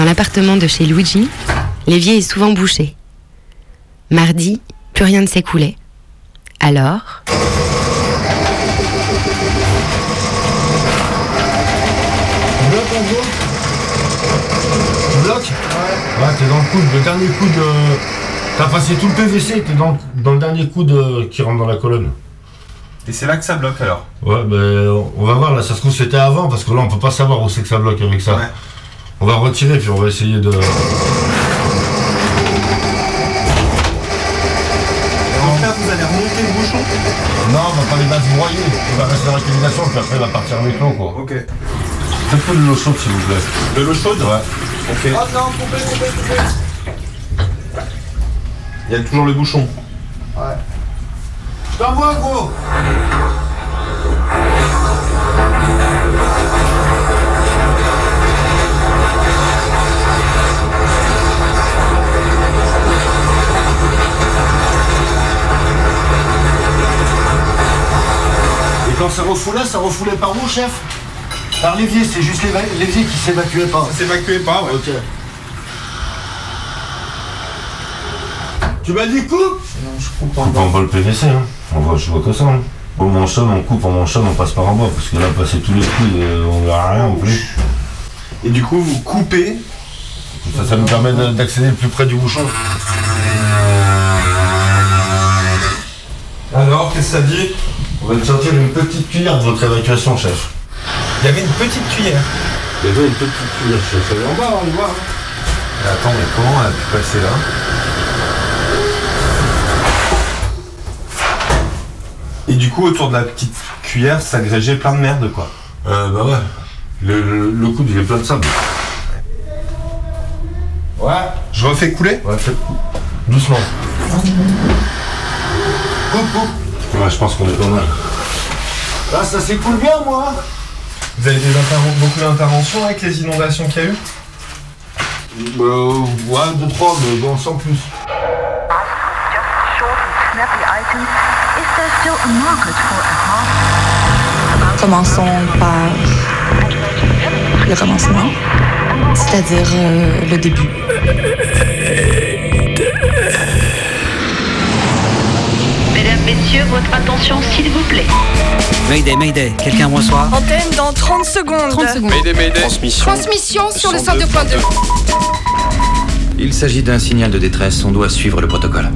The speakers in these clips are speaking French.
Dans l'appartement de chez Luigi, l'évier est souvent bouché. Mardi, plus rien ne s'écoulait. Alors, Bloc en gros Bloc Ouais. Ouais, t'es dans le coude, le dernier coude. euh, T'as passé tout le PVC, t'es dans, dans le dernier coude euh, qui rentre dans la colonne. Et c'est là que ça bloque alors Ouais, ben on va voir là, ça se trouve c'était avant parce que là on peut pas savoir où c'est que ça bloque avec ça. Ouais. On va retirer puis on va essayer de. Et donc là, vous allez remonter le bouchon Non, on va pas les va se broyer. Il va rester dans la puis après il va partir avec l'eau quoi. Ok. Faites-moi de l'eau chaude s'il vous plaît. De l'eau chaude Ouais. Ok. Oh non, coupez, coupez, coupez Il y a toujours le bouchon. Je t'envoie gros quand ça refoulait, ça refoulait par où, chef? Par l'évier, c'est juste l'évier qui s'évacuait pas. S'évacuez pas, ouais. Ok. Tu m'as dit coupe? Non, je coupe On prend pas le PVC, hein. On voit, je vois que ça. Hein. On manchonne, on coupe, on manchonne, on passe par en bas. Parce que là, passer tous les coups, euh, on verra rien en plus. Et du coup, vous coupez? Ça, ça nous permet de- d'accéder le plus près du bouchon. Alors, qu'est-ce que ça dit? On va te sortir une petite cuillère de votre évacuation, chef. Il y avait une petite cuillère. Il y avait une petite cuillère, chef. Elle est en bas, on le voit. Mais attends, mais comment elle a pu passer là? Et du coup, autour de la petite cuillère, s'agrégeait plein de merde, quoi. Euh, bah ouais. Le, le, le coude, il est plein de sable. Ouais. Je refais couler? Ouais, faites. Doucement. Coupe, coupe. Ouais, je pense qu'on est pas mal. Là, ça s'écoule bien, moi. Vous avez des interven- beaucoup d'interventions avec les inondations qu'il y a eu? Euh, ouais, deux, trois, mais bon, sans plus. Commençons par le commencement, c'est-à-dire euh, le début. Messieurs, votre attention s'il vous plaît. Mayday, Mayday, quelqu'un me reçoit Antenne dans 30 secondes. 30 secondes. Transmission. Transmission sur le 102.2. Il s'agit d'un signal de détresse, on doit suivre le protocole.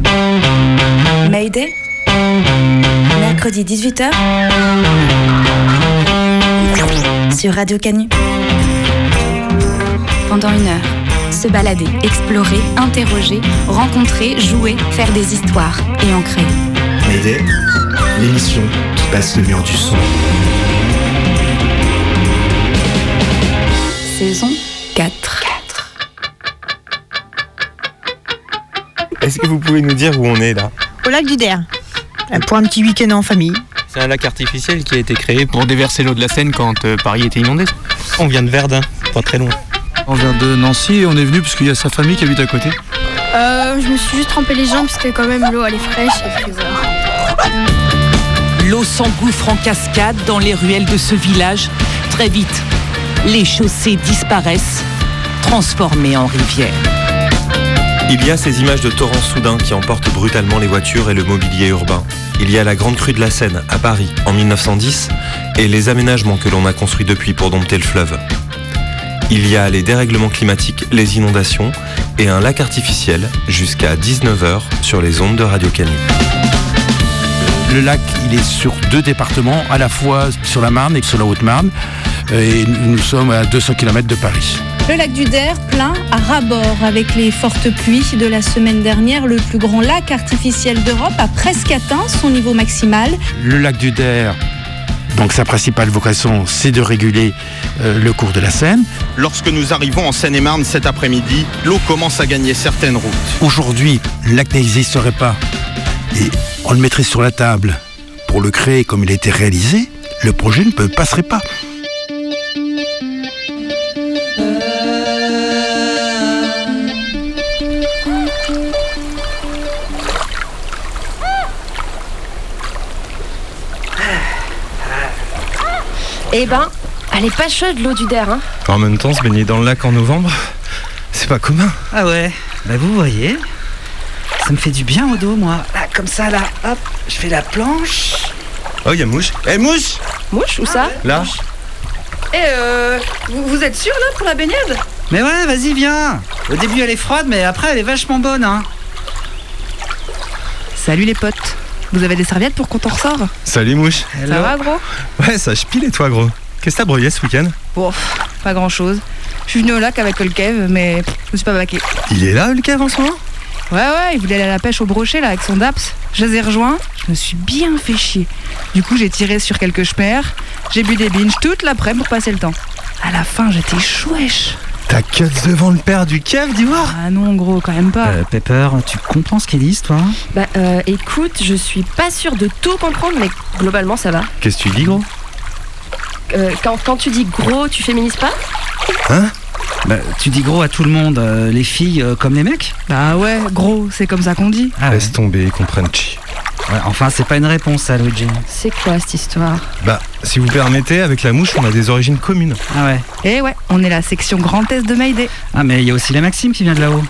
Mayday, mercredi 18h, sur Radio Canu. Pendant une heure, se balader, explorer, interroger, rencontrer, jouer, faire des histoires et en créer. Mayday, l'émission qui passe le mur du son. Saison 4. Est-ce que vous pouvez nous dire où on est là Au lac du Der. Pour un petit week-end en famille. C'est un lac artificiel qui a été créé pour déverser l'eau de la Seine quand euh, Paris était inondé. On vient de Verdun, pas très loin. On vient de Nancy et on est venu parce qu'il y a sa famille qui habite à côté. Euh, je me suis juste trempé les jambes parce que quand même l'eau elle est fraîche et puis voilà. L'eau s'engouffre en cascade dans les ruelles de ce village. Très vite, les chaussées disparaissent, transformées en rivières. Il y a ces images de torrents soudains qui emportent brutalement les voitures et le mobilier urbain. Il y a la grande crue de la Seine à Paris en 1910 et les aménagements que l'on a construits depuis pour dompter le fleuve. Il y a les dérèglements climatiques, les inondations et un lac artificiel jusqu'à 19h sur les ondes de Radio Canu. Le lac, il est sur deux départements, à la fois sur la Marne et sur la Haute-Marne. Et nous sommes à 200 km de Paris. Le lac du Der, plein à ras-bord avec les fortes pluies de la semaine dernière, le plus grand lac artificiel d'Europe a presque atteint son niveau maximal. Le lac du Der, donc sa principale vocation, c'est de réguler euh, le cours de la Seine. Lorsque nous arrivons en Seine-et-Marne cet après-midi, l'eau commence à gagner certaines routes. Aujourd'hui, le lac n'existerait pas. Et on le mettrait sur la table pour le créer comme il a été réalisé. Le projet ne peut- passerait pas. Eh ben, elle est pas chaude l'eau du Der, hein En même temps, se baigner dans le lac en novembre, c'est pas commun. Ah ouais, bah vous voyez, ça me fait du bien au dos, moi. Comme ça, là, hop, je fais la planche. Oh, il y a Mouche. Eh, Mouche Mouche, où ça Là Eh, euh, vous, vous êtes sûr là pour la baignade? Mais ouais, vas-y, viens. Au début, elle est froide, mais après, elle est vachement bonne, hein. Salut les potes. Vous avez des serviettes pour qu'on t'en ressort? Salut, Mouche. Ça va gros? Ouais, ça pile et toi, gros. Qu'est-ce que t'as broyé ce week-end? Bon, pff, pas grand chose. Je suis venu au lac avec le Kev, mais pff, je me suis pas baqué. Il est là, le cave en ce moment? Ouais, ouais, il voulait aller à la pêche au brochet là avec son DAPS. Je les ai rejoints, je me suis bien fait chier. Du coup, j'ai tiré sur quelques chemères, j'ai bu des binges toute l'après pour passer le temps. À la fin, j'étais chouèche. T'as cut devant le père du cave d'ivoire Ah non, gros, quand même pas. Euh, Pepper, tu comprends ce qu'ils disent, toi Bah euh, écoute, je suis pas sûre de tout comprendre, mais globalement ça va. Qu'est-ce que tu dis, gros? Euh, quand, quand tu dis gros, tu féminises pas? Hein? Bah, tu dis gros à tout le monde, euh, les filles euh, comme les mecs? Bah ouais, gros, c'est comme ça qu'on dit. Ah ouais. Laisse tomber, comprenchi. Ouais, Enfin, c'est pas une réponse, ça, Luigi. C'est quoi cette histoire? Bah, si vous permettez, avec la mouche, on a des origines communes. Ah ouais. Et ouais, on est la section Grand Est de Mayday. Ah, mais il y a aussi la Maxime qui vient de là-haut.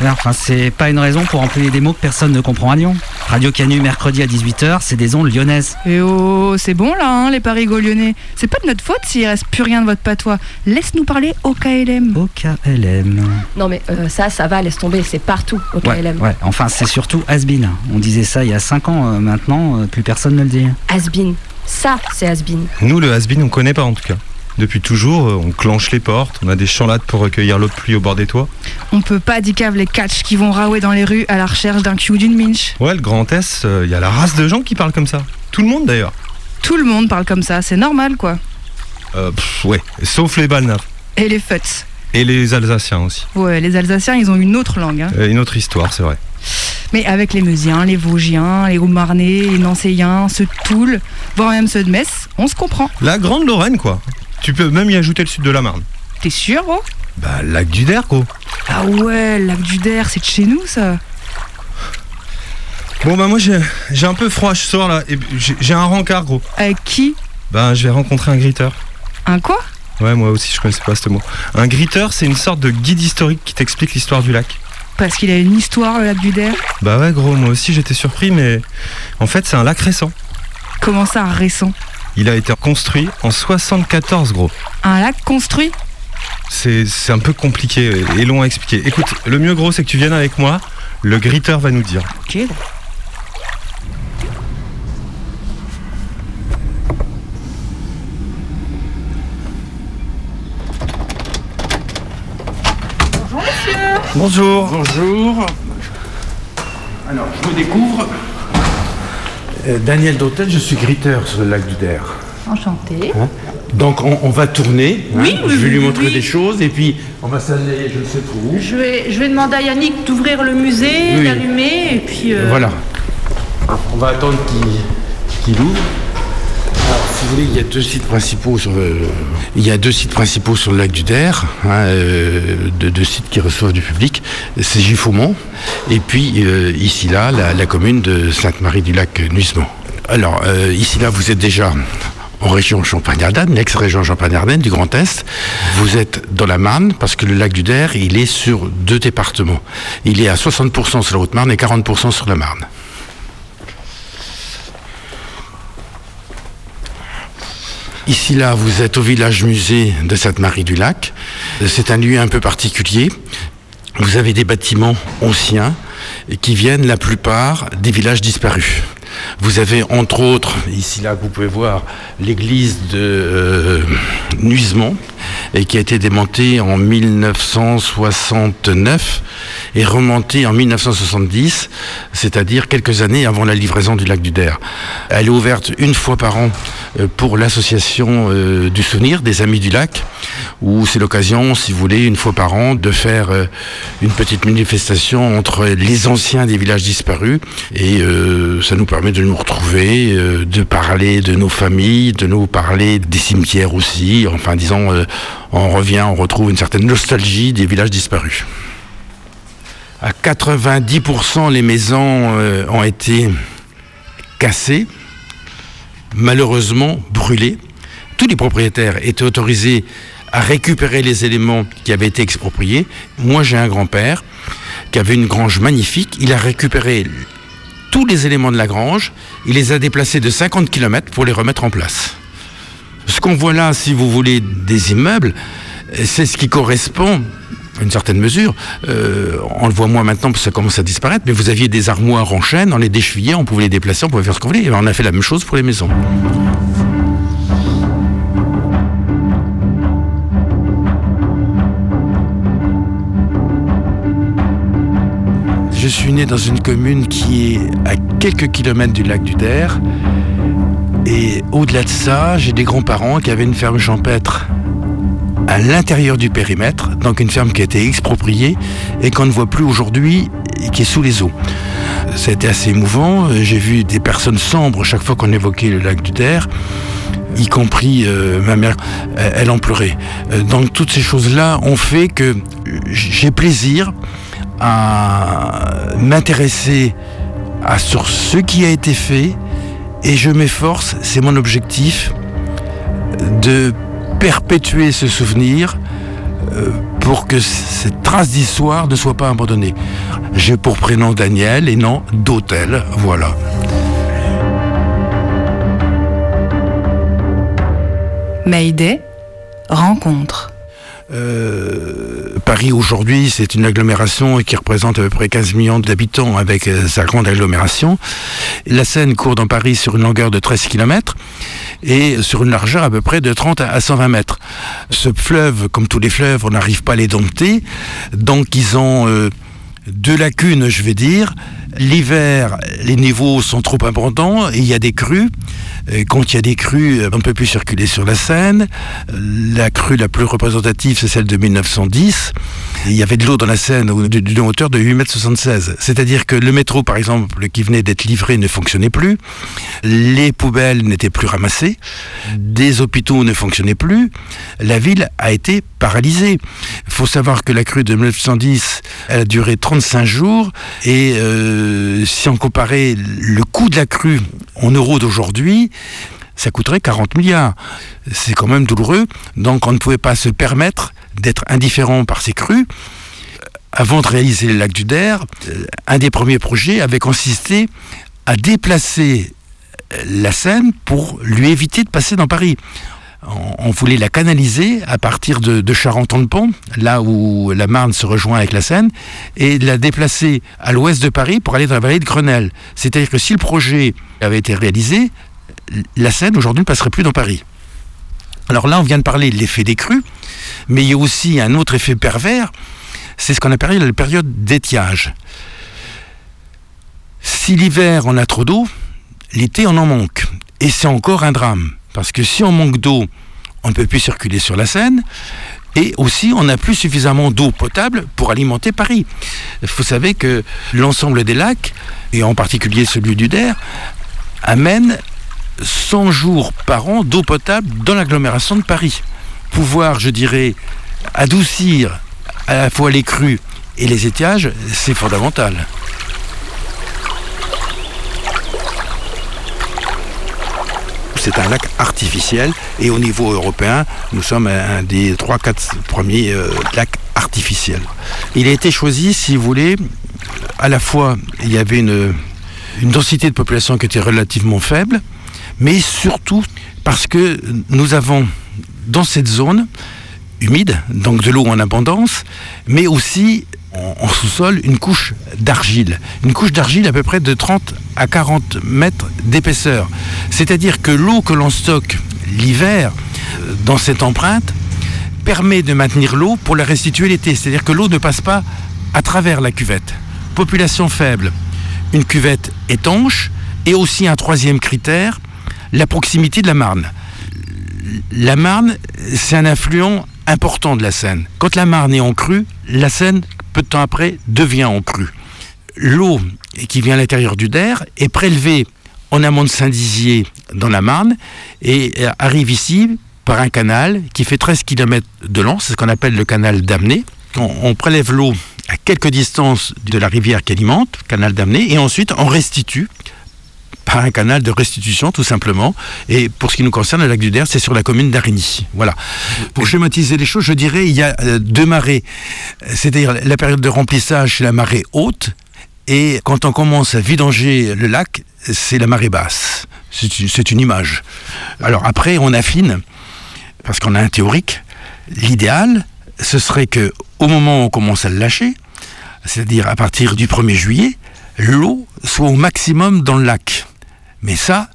Alors, Enfin, c'est pas une raison pour employer des mots que personne ne comprend à Lyon. Radio Canu, mercredi à 18h, c'est des ondes lyonnaises. Et oh, c'est bon là, hein, les parigots lyonnais. C'est pas de notre faute s'il reste plus rien de votre patois. Laisse-nous parler au KLM. Au KLM. Non mais euh, ça, ça va, laisse tomber, c'est partout au Ouais, KLM. ouais. Enfin, c'est surtout Asbin. On disait ça il y a 5 ans, euh, maintenant, euh, plus personne ne le dit. Asbin. Ça, c'est Asbin. Nous, le has-been, on connaît pas en tout cas. Depuis toujours, euh, on clenche les portes, on a des champs-lattes pour recueillir l'eau de pluie au bord des toits. On peut pas dicave les catchs qui vont raouer dans les rues à la recherche d'un cul ou d'une minche. Ouais, le Grand Est, il y a la race de gens qui parlent comme ça. Tout le monde d'ailleurs. Tout le monde parle comme ça, c'est normal quoi. Euh, pff, ouais, sauf les Balnards. Et les futs. Et les Alsaciens aussi. Ouais, les Alsaciens, ils ont une autre langue. hein. Euh, une autre histoire, c'est vrai. Mais avec les Meusiens, les Vosgiens, les Haut-Marnais, les Nancéiens, ceux de Toul, voire même ceux de Metz, on se comprend. La Grande Lorraine, quoi. Tu peux même y ajouter le sud de la Marne. T'es sûr, gros? Bah, lac du Der, gros. Ah ouais, le lac du Der, c'est de chez nous, ça. Bon, bah, moi, j'ai un peu froid, je sors là. et J'ai un rencard, gros. Avec qui? Bah, je vais rencontrer un gritteur. Un quoi? Ouais, moi aussi, je connaissais pas ce mot. Un gritteur, c'est une sorte de guide historique qui t'explique l'histoire du lac. Parce qu'il a une histoire, le lac du Der? Bah ouais, gros, moi aussi, j'étais surpris, mais en fait, c'est un lac récent. Comment ça, récent? Il a été construit en 74, gros. Un lac construit C'est c'est un peu compliqué et long à expliquer. Écoute, le mieux, gros, c'est que tu viennes avec moi. Le gritteur va nous dire. Ok. Bonjour. Bonjour. Alors, je me découvre. Euh, Daniel Dautel, je suis gritteur sur le lac du Der. Enchanté. Hein Donc, on, on va tourner. hein. Oui, oui, je vais lui montrer des choses et puis on va s'aller, je ne sais trop où. Je vais, je vais demander à Yannick d'ouvrir le musée, d'allumer, et puis... euh, Voilà. On va attendre qu'il qu'il ouvre. Si vous voulez, il y a deux sites principaux sur le, il y a deux sites principaux sur le lac du Der, hein, euh, deux, sites qui reçoivent du public. C'est Giffaumont et puis euh, ici là, la, commune de Sainte-Marie-du-Lac-Nuisement. Alors euh, ici là, vous êtes déjà en région Champagne-Ardenne, l'ex-région Champagne-Ardenne du Grand Est. Vous êtes dans la Marne parce que le lac du Der, il est sur deux départements. Il est à 60% sur la Haute-Marne et 40% sur la Marne. Ici, là, vous êtes au village musée de Sainte-Marie-du-Lac. C'est un lieu un peu particulier. Vous avez des bâtiments anciens qui viennent la plupart des villages disparus. Vous avez entre autres, ici là, vous pouvez voir l'église de euh, Nuisemont, et qui a été démontée en 1969 et remontée en 1970, c'est-à-dire quelques années avant la livraison du lac du Der. Elle est ouverte une fois par an euh, pour l'association euh, du souvenir des Amis du Lac, où c'est l'occasion, si vous voulez, une fois par an, de faire euh, une petite manifestation entre les anciens des villages disparus, et ça nous permet de nous retrouver, de parler de nos familles, de nous parler des cimetières aussi, enfin disons, on revient, on retrouve une certaine nostalgie des villages disparus. À 90%, les maisons euh, ont été cassées, malheureusement brûlées. Tous les propriétaires étaient autorisés à récupérer les éléments qui avaient été expropriés. Moi, j'ai un grand-père qui avait une grange magnifique. Il a récupéré tous les éléments de la grange. Il les a déplacés de 50 km pour les remettre en place. Ce qu'on voit là, si vous voulez, des immeubles, c'est ce qui correspond à une certaine mesure. Euh, on le voit moins maintenant parce que ça commence à disparaître, mais vous aviez des armoires en chaîne, on les déchevillait, on pouvait les déplacer, on pouvait faire ce qu'on voulait. Et on a fait la même chose pour les maisons. Je suis né dans une commune qui est à quelques kilomètres du lac du Der. Et au-delà de ça, j'ai des grands-parents qui avaient une ferme champêtre à l'intérieur du périmètre, donc une ferme qui a été expropriée et qu'on ne voit plus aujourd'hui et qui est sous les eaux. Été assez émouvant. J'ai vu des personnes sombres chaque fois qu'on évoquait le lac du Der, y compris euh, ma mère, elle, elle en pleurait. Euh, Donc toutes ces choses-là ont fait que j'ai plaisir à m'intéresser à sur ce qui a été fait et je m'efforce, c'est mon objectif, de perpétuer ce souvenir euh, pour que cette trace d'histoire ne soit pas abandonnée. J'ai pour prénom Daniel et non d'hôtel, voilà. Mayday, rencontre. Euh, Paris aujourd'hui, c'est une agglomération qui représente à peu près 15 millions d'habitants avec euh, sa grande agglomération. La Seine court dans Paris sur une longueur de 13 km et sur une largeur à peu près de 30 à 120 mètres. Ce fleuve, comme tous les fleuves, on n'arrive pas à les dompter, donc ils ont euh, deux lacunes, je vais dire. L'hiver, les niveaux sont trop importants et il y a des crues. Et quand il y a des crues, on ne peut plus circuler sur la Seine. La crue la plus représentative, c'est celle de 1910. Il y avait de l'eau dans la Seine d'une hauteur de 8,76 m. C'est-à-dire que le métro, par exemple, qui venait d'être livré ne fonctionnait plus. Les poubelles n'étaient plus ramassées. Des hôpitaux ne fonctionnaient plus. La ville a été paralysée. Il faut savoir que la crue de 1910, elle a duré 35 jours. Et euh, si on comparait le coût de la crue en euros d'aujourd'hui, ça coûterait 40 milliards. C'est quand même douloureux. Donc on ne pouvait pas se permettre d'être indifférent par ces crues. Avant de réaliser le lac du Der, euh, un des premiers projets avait consisté à déplacer la Seine pour lui éviter de passer dans Paris. On, voulait la canaliser à partir de, de Charenton-le-Pont, là où la Marne se rejoint avec la Seine, et la déplacer à l'ouest de Paris pour aller dans la vallée de Grenelle. C'est-à-dire que si le projet avait été réalisé, la Seine aujourd'hui ne passerait plus dans Paris. Alors là, on vient de parler de l'effet des crues, mais il y a aussi un autre effet pervers, c'est ce qu'on appelle la période d'étiage. Si l'hiver on a trop d'eau, l'été on en manque. Et c'est encore un drame, parce que si on manque d'eau, on ne peut plus circuler sur la Seine, et aussi on n'a plus suffisamment d'eau potable pour alimenter Paris. Faut savoir que l'ensemble des lacs, et en particulier celui du Der, amène 100 jours par an d'eau potable dans l'agglomération de Paris. Pouvoir, je dirais, adoucir à la fois les crues et les étiages, c'est fondamental. C'est un lac artificiel et au niveau européen, nous sommes un des 3-4 premiers euh, lacs artificiels. Il a été choisi, si vous voulez, à la fois il y avait une, une densité de population qui était relativement faible, mais surtout parce que nous avons dans cette zone humide, donc de l'eau en abondance, mais aussi en, sous-sol une couche d'argile. Une couche d'argile à peu près de 30 à 40 mètres d'épaisseur. C'est-à-dire que l'eau que l'on stocke l'hiver euh, dans cette empreinte permet de maintenir l'eau pour la restituer l'été. C'est-à-dire que l'eau ne passe pas à travers la cuvette. Population faible, une cuvette étanche et aussi un troisième critère, la proximité de la Marne. La Marne, c'est un affluent important de la Seine. Quand la Marne est en crue, la Seine, peu de temps après, devient en crue. L'eau qui vient à l'intérieur du Der est prélevée en amont de Saint-Dizier dans la Marne et arrive ici par un canal qui fait 13 km de long, c'est ce qu'on appelle le canal d'Amné. On, prélève l'eau à quelques distances de la rivière qui alimente, canal d'Amné, et ensuite on restitue un canal de restitution tout simplement. Et pour ce qui nous concerne, le lac du Der, c'est sur la commune d'Arigny. Voilà. Pour schématiser les choses, je dirais il y a euh, deux marées, c'est-à-dire la période de remplissage, c'est la marée haute, et quand on commence à vidanger le lac, c'est la marée basse. C'est une, c'est une image. Alors après, on affine, parce qu'on a un théorique. L'idéal, ce serait que au moment où on commence à le lâcher, c'est-à-dire à partir du 1er juillet, l'eau soit au maximum dans le lac. Mais ça,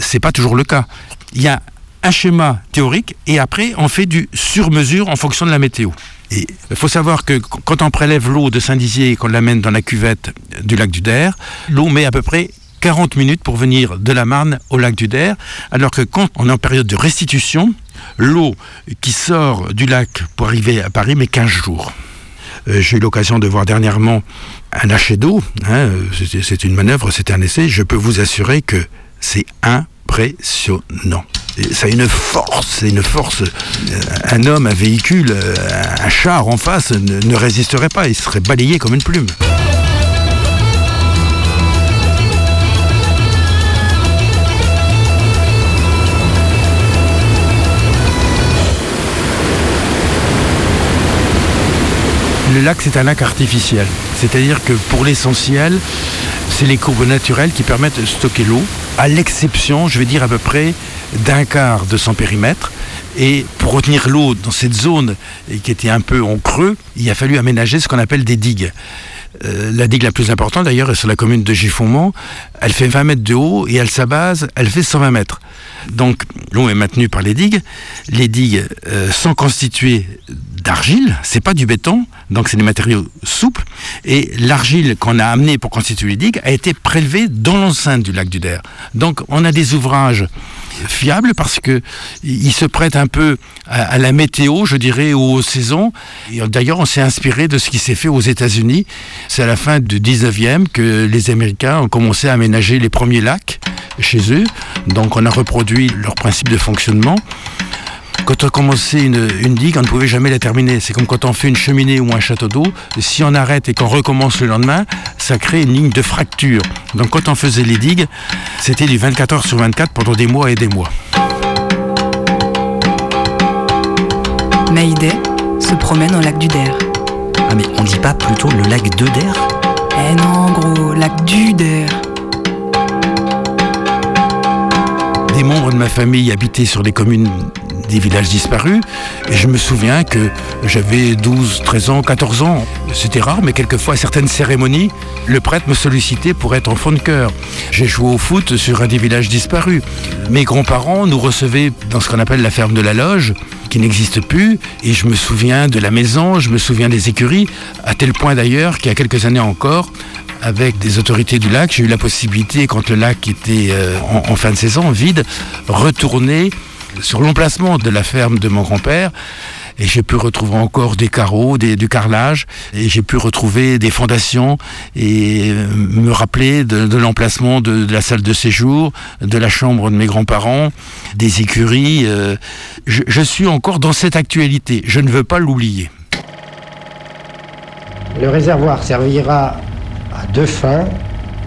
c'est pas toujours le cas. Il y a un schéma théorique et après on fait du sur-mesure en fonction de la météo. Il faut savoir que quand on prélève l'eau de Saint-Dizier et qu'on l'amène dans la cuvette du lac du Der, l'eau met à peu près 40 minutes pour venir de la Marne au lac du Der, alors que quand on est en période de restitution, l'eau qui sort du lac pour arriver à Paris met 15 jours. Euh, J'ai eu l'occasion de voir dernièrement un lâcher d'eau, hein, c'est- une manœuvre, c'est un essai, je peux vous assurer que c'est impressionnant. Ça a une force, c'est une force. euh, Un homme, un véhicule, euh, un char en face ne, ne résisterait pas, il serait balayé comme une plume. Le lac, c'est un lac artificiel. C'est-à-dire que pour l'essentiel, c'est les courbes naturelles qui permettent de stocker l'eau, à l'exception, je vais dire à peu près, d'un quart de son périmètre. Et pour retenir l'eau dans cette zone qui était un peu en creux, il a fallu aménager ce qu'on appelle des digues. Euh, la digue la plus importante d'ailleurs est sur la commune de Giffonmont. Elle fait 20 mètres de haut et à sa base, elle fait 120 mètres. Donc l'eau est maintenue par les digues. Les digues euh, sont constituées d'argile, c'est pas du béton, donc c'est des matériaux souples. Et l'argile qu'on a amenée pour constituer les digues a été prélevée dans l'enceinte du lac du Der. Donc on a des ouvrages fiables parce que ils se prêtent un peu à, la météo, je dirais, ou aux saisons. D'ailleurs, on s'est inspiré de ce qui s'est fait aux États-Unis. C'est à la fin du 19e que les Américains ont commencé à aménager les premiers lacs chez eux. Donc on a reproduit leur principe de fonctionnement. Quand on commençait une, une digue, on ne pouvait jamais la terminer. C'est comme quand on fait une cheminée ou un château d'eau. Si on arrête et qu'on recommence le lendemain, ça crée une ligne de fracture. Donc quand on faisait les digues, c'était du 24 heures sur 24 pendant des mois et des mois. Mayday se promène au lac du Der. Ah mais on dit pas plutôt le lac de Der? Eh non, gros, lac du Der. Des membres de ma famille habitaient sur les communes des villages disparus. Et je me souviens que j'avais 12, 13 ans, 14 ans. C'était rare, mais quelquefois, à certaines cérémonies, le prêtre me sollicitait pour être enfant de chœur. J'ai joué au foot sur un des villages disparus. Mes grands-parents nous recevaient dans ce qu'on appelle la ferme de la loge, qui n'existe plus. Et je me souviens de la maison, je me souviens des écuries, à tel point d'ailleurs qu'il y a quelques années encore, avec des autorités du lac, j'ai eu la possibilité, quand le lac était euh, en, en fin de saison, vide, retourner sur l'emplacement de la ferme de mon grand-père. Et j'ai pu retrouver encore des carreaux, du carrelage, et j'ai pu retrouver des fondations et euh, me rappeler de, l'emplacement de, la salle de séjour, de la chambre de mes grands-parents, des écuries. euh, je suis encore dans cette actualité. Je ne veux pas l'oublier. Le réservoir servira à deux fins.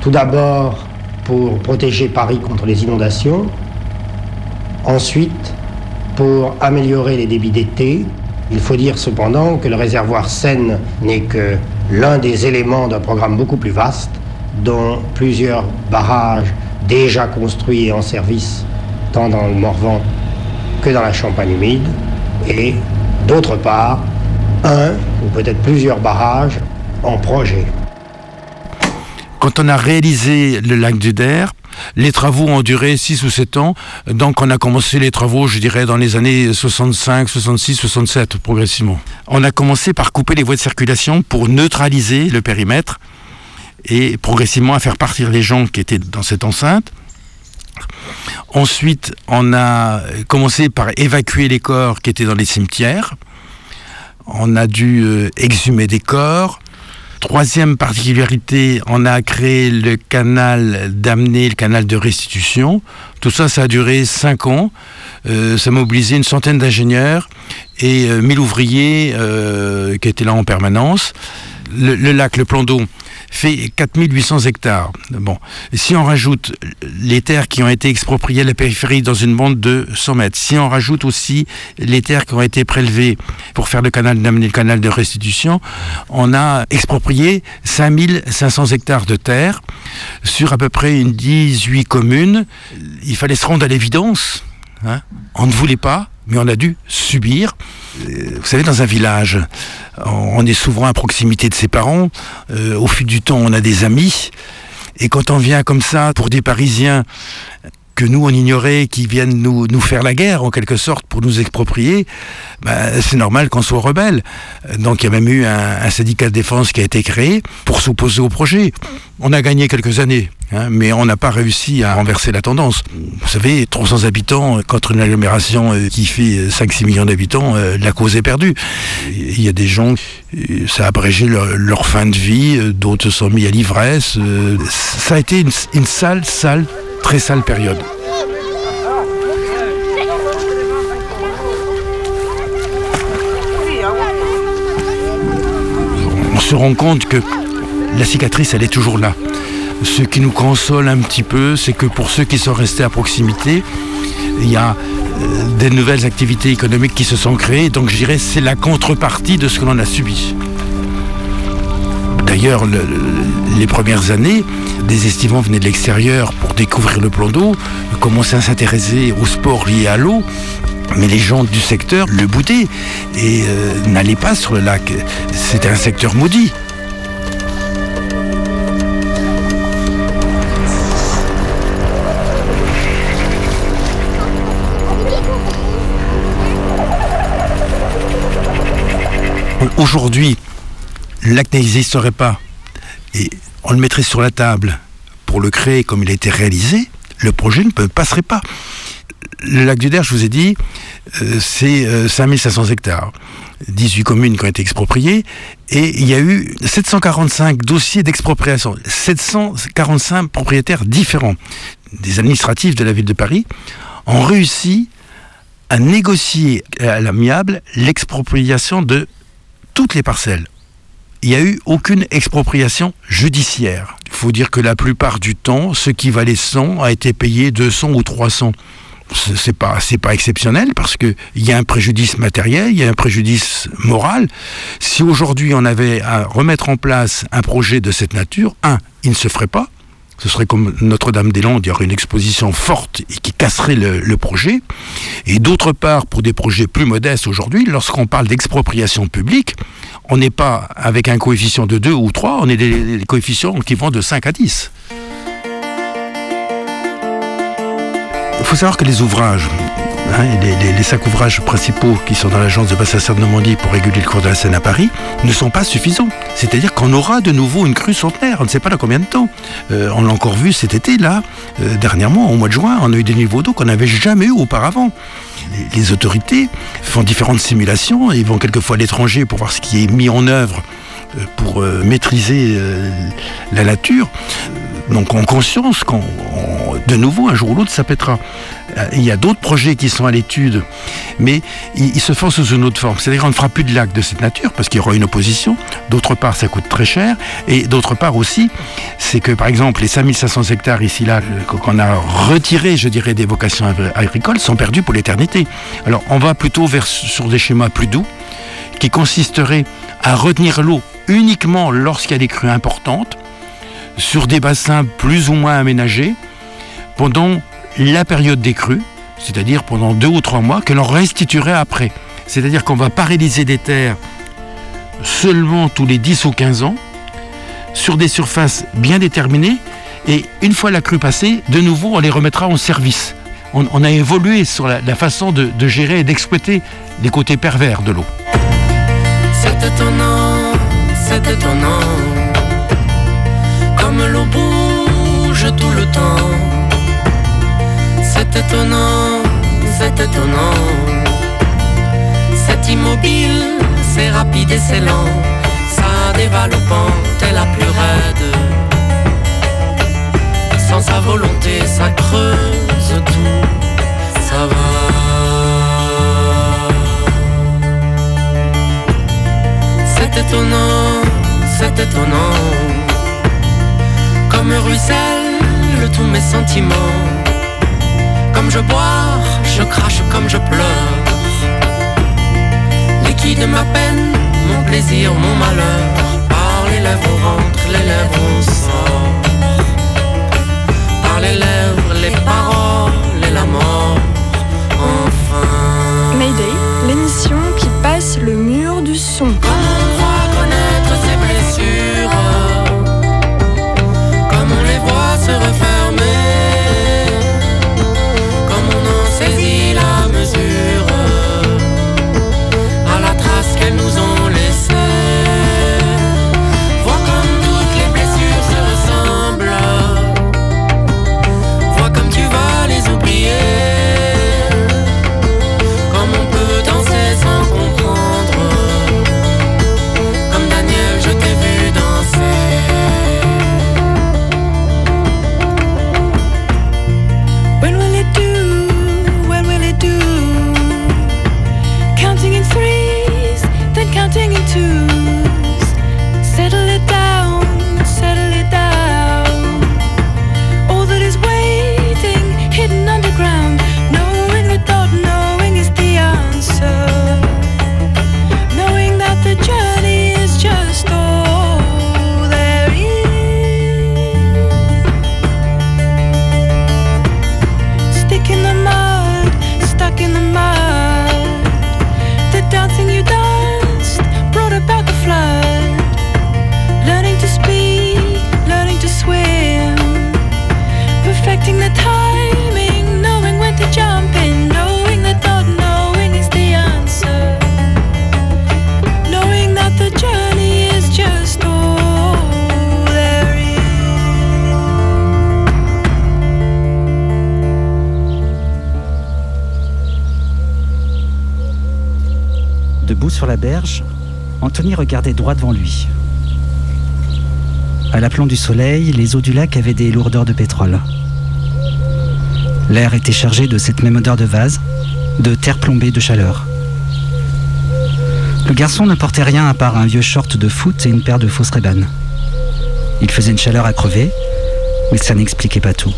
Tout d'abord pour protéger Paris contre les inondations. Ensuite pour améliorer les débits d'été. Il faut dire cependant que le réservoir Seine n'est que l'un des éléments d'un programme beaucoup plus vaste dont plusieurs barrages déjà construits et en service tant dans le Morvan que dans la Champagne humide et d'autre part un ou peut-être plusieurs barrages en projet. Quand on a réalisé le lac du Der, les travaux ont duré 6 ou 7 ans. Donc on a commencé les travaux, je dirais, dans les années 65, 66, 67, progressivement. On a commencé par couper les voies de circulation pour neutraliser le périmètre et progressivement à faire partir les gens qui étaient dans cette enceinte. Ensuite, on a commencé par évacuer les corps qui étaient dans les cimetières. On a dû euh, exhumer des corps. Troisième particularité, on a créé le canal d'amener, le canal de restitution. Tout ça, ça a duré cinq ans. Euh, ça a mobilisé une centaine d'ingénieurs et euh, 1000 ouvriers euh, qui étaient là en permanence. Le, le lac, le plan d'eau, fait 4800 hectares. Bon, si on rajoute les terres qui ont été expropriées à la périphérie dans une bande de 100 mètres, si on rajoute aussi les terres qui ont été prélevées pour faire le canal le canal de restitution, on a exproprié 5500 hectares de terre sur à peu près une 18 communes. Il fallait se rendre à l'évidence. hein. On ne voulait pas, mais on a dû subir. Euh, Vous savez, dans un village, on est souvent à proximité de ses parents. Euh, au fil du temps, on a des amis. Et quand on vient comme ça pour des Parisiens que nous on ignorait, qui viennent nous, nous faire la guerre en quelque sorte pour nous exproprier, ben, c'est normal qu'on soit rebelle. Donc il y a même eu un, un syndicat de défense qui a été créé pour s'opposer au projet. On a gagné quelques années, hein, mais on n'a pas réussi à renverser la tendance. Vous savez, 300 habitants contre une agglomération euh, qui fait 5-6 millions d'habitants, euh, la cause est perdue. Il y a des gens, euh, ça a abrégé leur, leur fin de vie, d'autres se sont mis à l'ivresse. Ça a été une, une sale, sale, très sale période. on se rend compte que la cicatrice, elle est toujours là. Ce qui nous console un petit peu, c'est que pour ceux qui sont restés à proximité, il y a euh, des nouvelles activités économiques qui se sont créées. Donc je dirais c'est la contrepartie de ce que l'on a subi. D'ailleurs, le- le- les premières années, des estivants venaient de l'extérieur pour découvrir le plan d'eau, commençaient à s'intéresser au sport lié à l'eau. Mais les gens du secteur le boudaient et euh, n'allaient pas sur le lac. C'était un secteur maudit. Aujourd'hui, le lac n'existerait pas et on le mettrait sur la table pour le créer comme il a été réalisé, le projet ne passerait pas. Le lac du Der, je vous ai dit, euh, c'est euh, 5500 hectares. 18 communes qui ont été expropriées et il y a eu 745 dossiers d'expropriation, 745 propriétaires différents, des administratifs de la ville de Paris, ont réussi à négocier à l'amiable l'expropriation de toutes les parcelles. Il n'y a eu aucune expropriation judiciaire. Il faut dire que la plupart du temps, ce qui valait 100 a été payé 200 ou 300. Ce- C'est pas, c'est pas exceptionnel parce que il y a un préjudice matériel, il y a un préjudice moral. Si aujourd'hui on avait à remettre en place un projet de cette nature, un, il ne se ferait pas. Ce serait comme Notre-Dame-des-Landes, il y aurait une exposition forte qui casserait le projet. Et d'autre part, pour des projets plus modestes aujourd'hui, lorsqu'on parle d'expropriation publique, on n'est pas avec un coefficient de 2 ou 3, on est des, coefficients qui vont de 5 à 10. Il faut savoir que les ouvrages, hein, les, cinq ouvrages principaux qui sont dans l'agence de bassin de Normandie pour réguler le cours de la Seine à Paris, ne sont pas suffisants. C'est-à-dire qu'on aura de nouveau une crue centenaire, on ne sait pas dans combien de temps. Euh, on l'a encore vu cet été, là, euh, dernièrement, au mois de juin, on a eu des niveaux d'eau qu'on n'avait jamais eu auparavant. Les, autorités font différentes simulations, ils vont quelquefois à l'étranger pour voir ce qui est mis en œuvre euh, pour maîtriser la nature. Donc en conscience qu'on, on- de nouveau, un jour ou l'autre, ça pètera. Euh, Il y a d'autres projets qui sont à l'étude, mais ils, se font sous une autre forme. C'est-à-dire qu'on ne fera plus de lac de cette nature parce qu'il y aura une opposition. D'autre part, ça coûte très cher. Et d'autre part aussi, c'est que par exemple, les 5500 hectares ici, là, qu'on a retirés, je dirais, des vocations agri- agricoles, sont perdus pour l'éternité. Alors on va plutôt vers, sur des schémas plus doux qui consisterait à retenir l'eau uniquement lorsqu'il y a des crues importantes, sur des bassins plus ou moins aménagés, pendant la période des crues, c'est-à-dire pendant deux ou trois mois, que l'on restituerait après. C'est-à-dire qu'on va paralyser des terres seulement tous les 10 ou 15 ans, sur des surfaces bien déterminées, et une fois la crue passée, de nouveau, on les remettra en service. On, a évolué sur la, façon de, de gérer et d'exploiter les côtés pervers de l'eau. C'est étonnant, c'est étonnant. Comme l'eau bouge tout le temps. C'est étonnant, c'est étonnant. C'est immobile, c'est rapide et c'est lent. Sa dévalopante est la plus raide. Sans sa volonté, ça creuse tout. Ça va. C'est étonnant, c'est étonnant. ruissellent tous mes sentiments. Comme je bois, je crache comme je pleure. Liquide ma peine, mon plaisir, mon malheur. Par les lèvres on rentre, les lèvres on sort. Par les lèvres, les paroles et la mort. Enfin. Mayday, l'émission qui passe le mur du son. Comme on croit connaître ses blessures. Comme on les voit se refermer. Regardait droit devant lui. À l'aplomb du soleil, les eaux du lac avaient des lourdeurs de pétrole. L'air était chargé de cette même odeur de vase, de terre plombée de chaleur. Le garçon ne portait rien à part un vieux short de foot et une paire de fausses ray Il faisait une chaleur à crever, mais ça n'expliquait pas tout.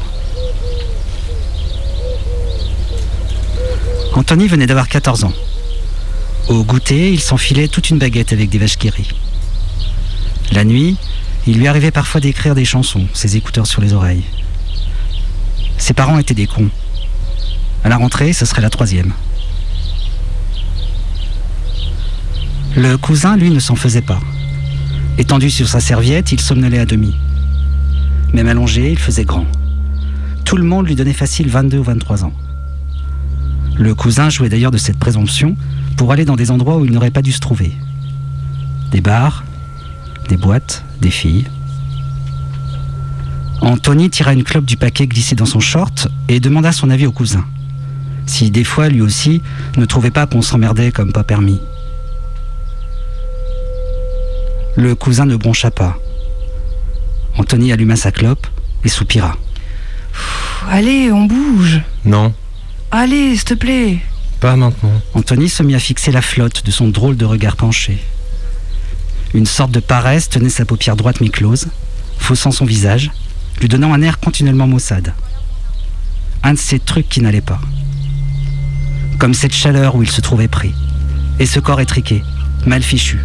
Anthony venait d'avoir 14 ans. Au goûter, il s'enfilait toute une baguette avec des vaches qui rient. La nuit, il lui arrivait parfois d'écrire des chansons, ses écouteurs sur les oreilles. Ses parents étaient des cons. À la rentrée, ce serait la troisième. Le cousin, lui, ne s'en faisait pas. Étendu sur sa serviette, il somnolait à demi. Même allongé, il faisait grand. Tout le monde lui donnait facile 22 ou 23 ans. Le cousin jouait d'ailleurs de cette présomption pour aller dans des endroits où il n'aurait pas dû se trouver. Des bars, des boîtes, des filles. Anthony tira une clope du paquet glissé dans son short et demanda son avis au cousin. Si des fois, lui aussi, ne trouvait pas qu'on s'emmerdait comme pas permis. Le cousin ne broncha pas. Anthony alluma sa clope et soupira. Allez, on bouge. Non, Allez, s'il te plaît. Pas maintenant. Anthony se mit à fixer la flotte de son drôle de regard penché. Une sorte de paresse tenait sa paupière droite mi-close, faussant son visage, lui donnant un air continuellement maussade. Un de ces trucs qui n'allait pas. Comme cette chaleur où il se trouvait pris. Et ce corps étriqué, mal fichu.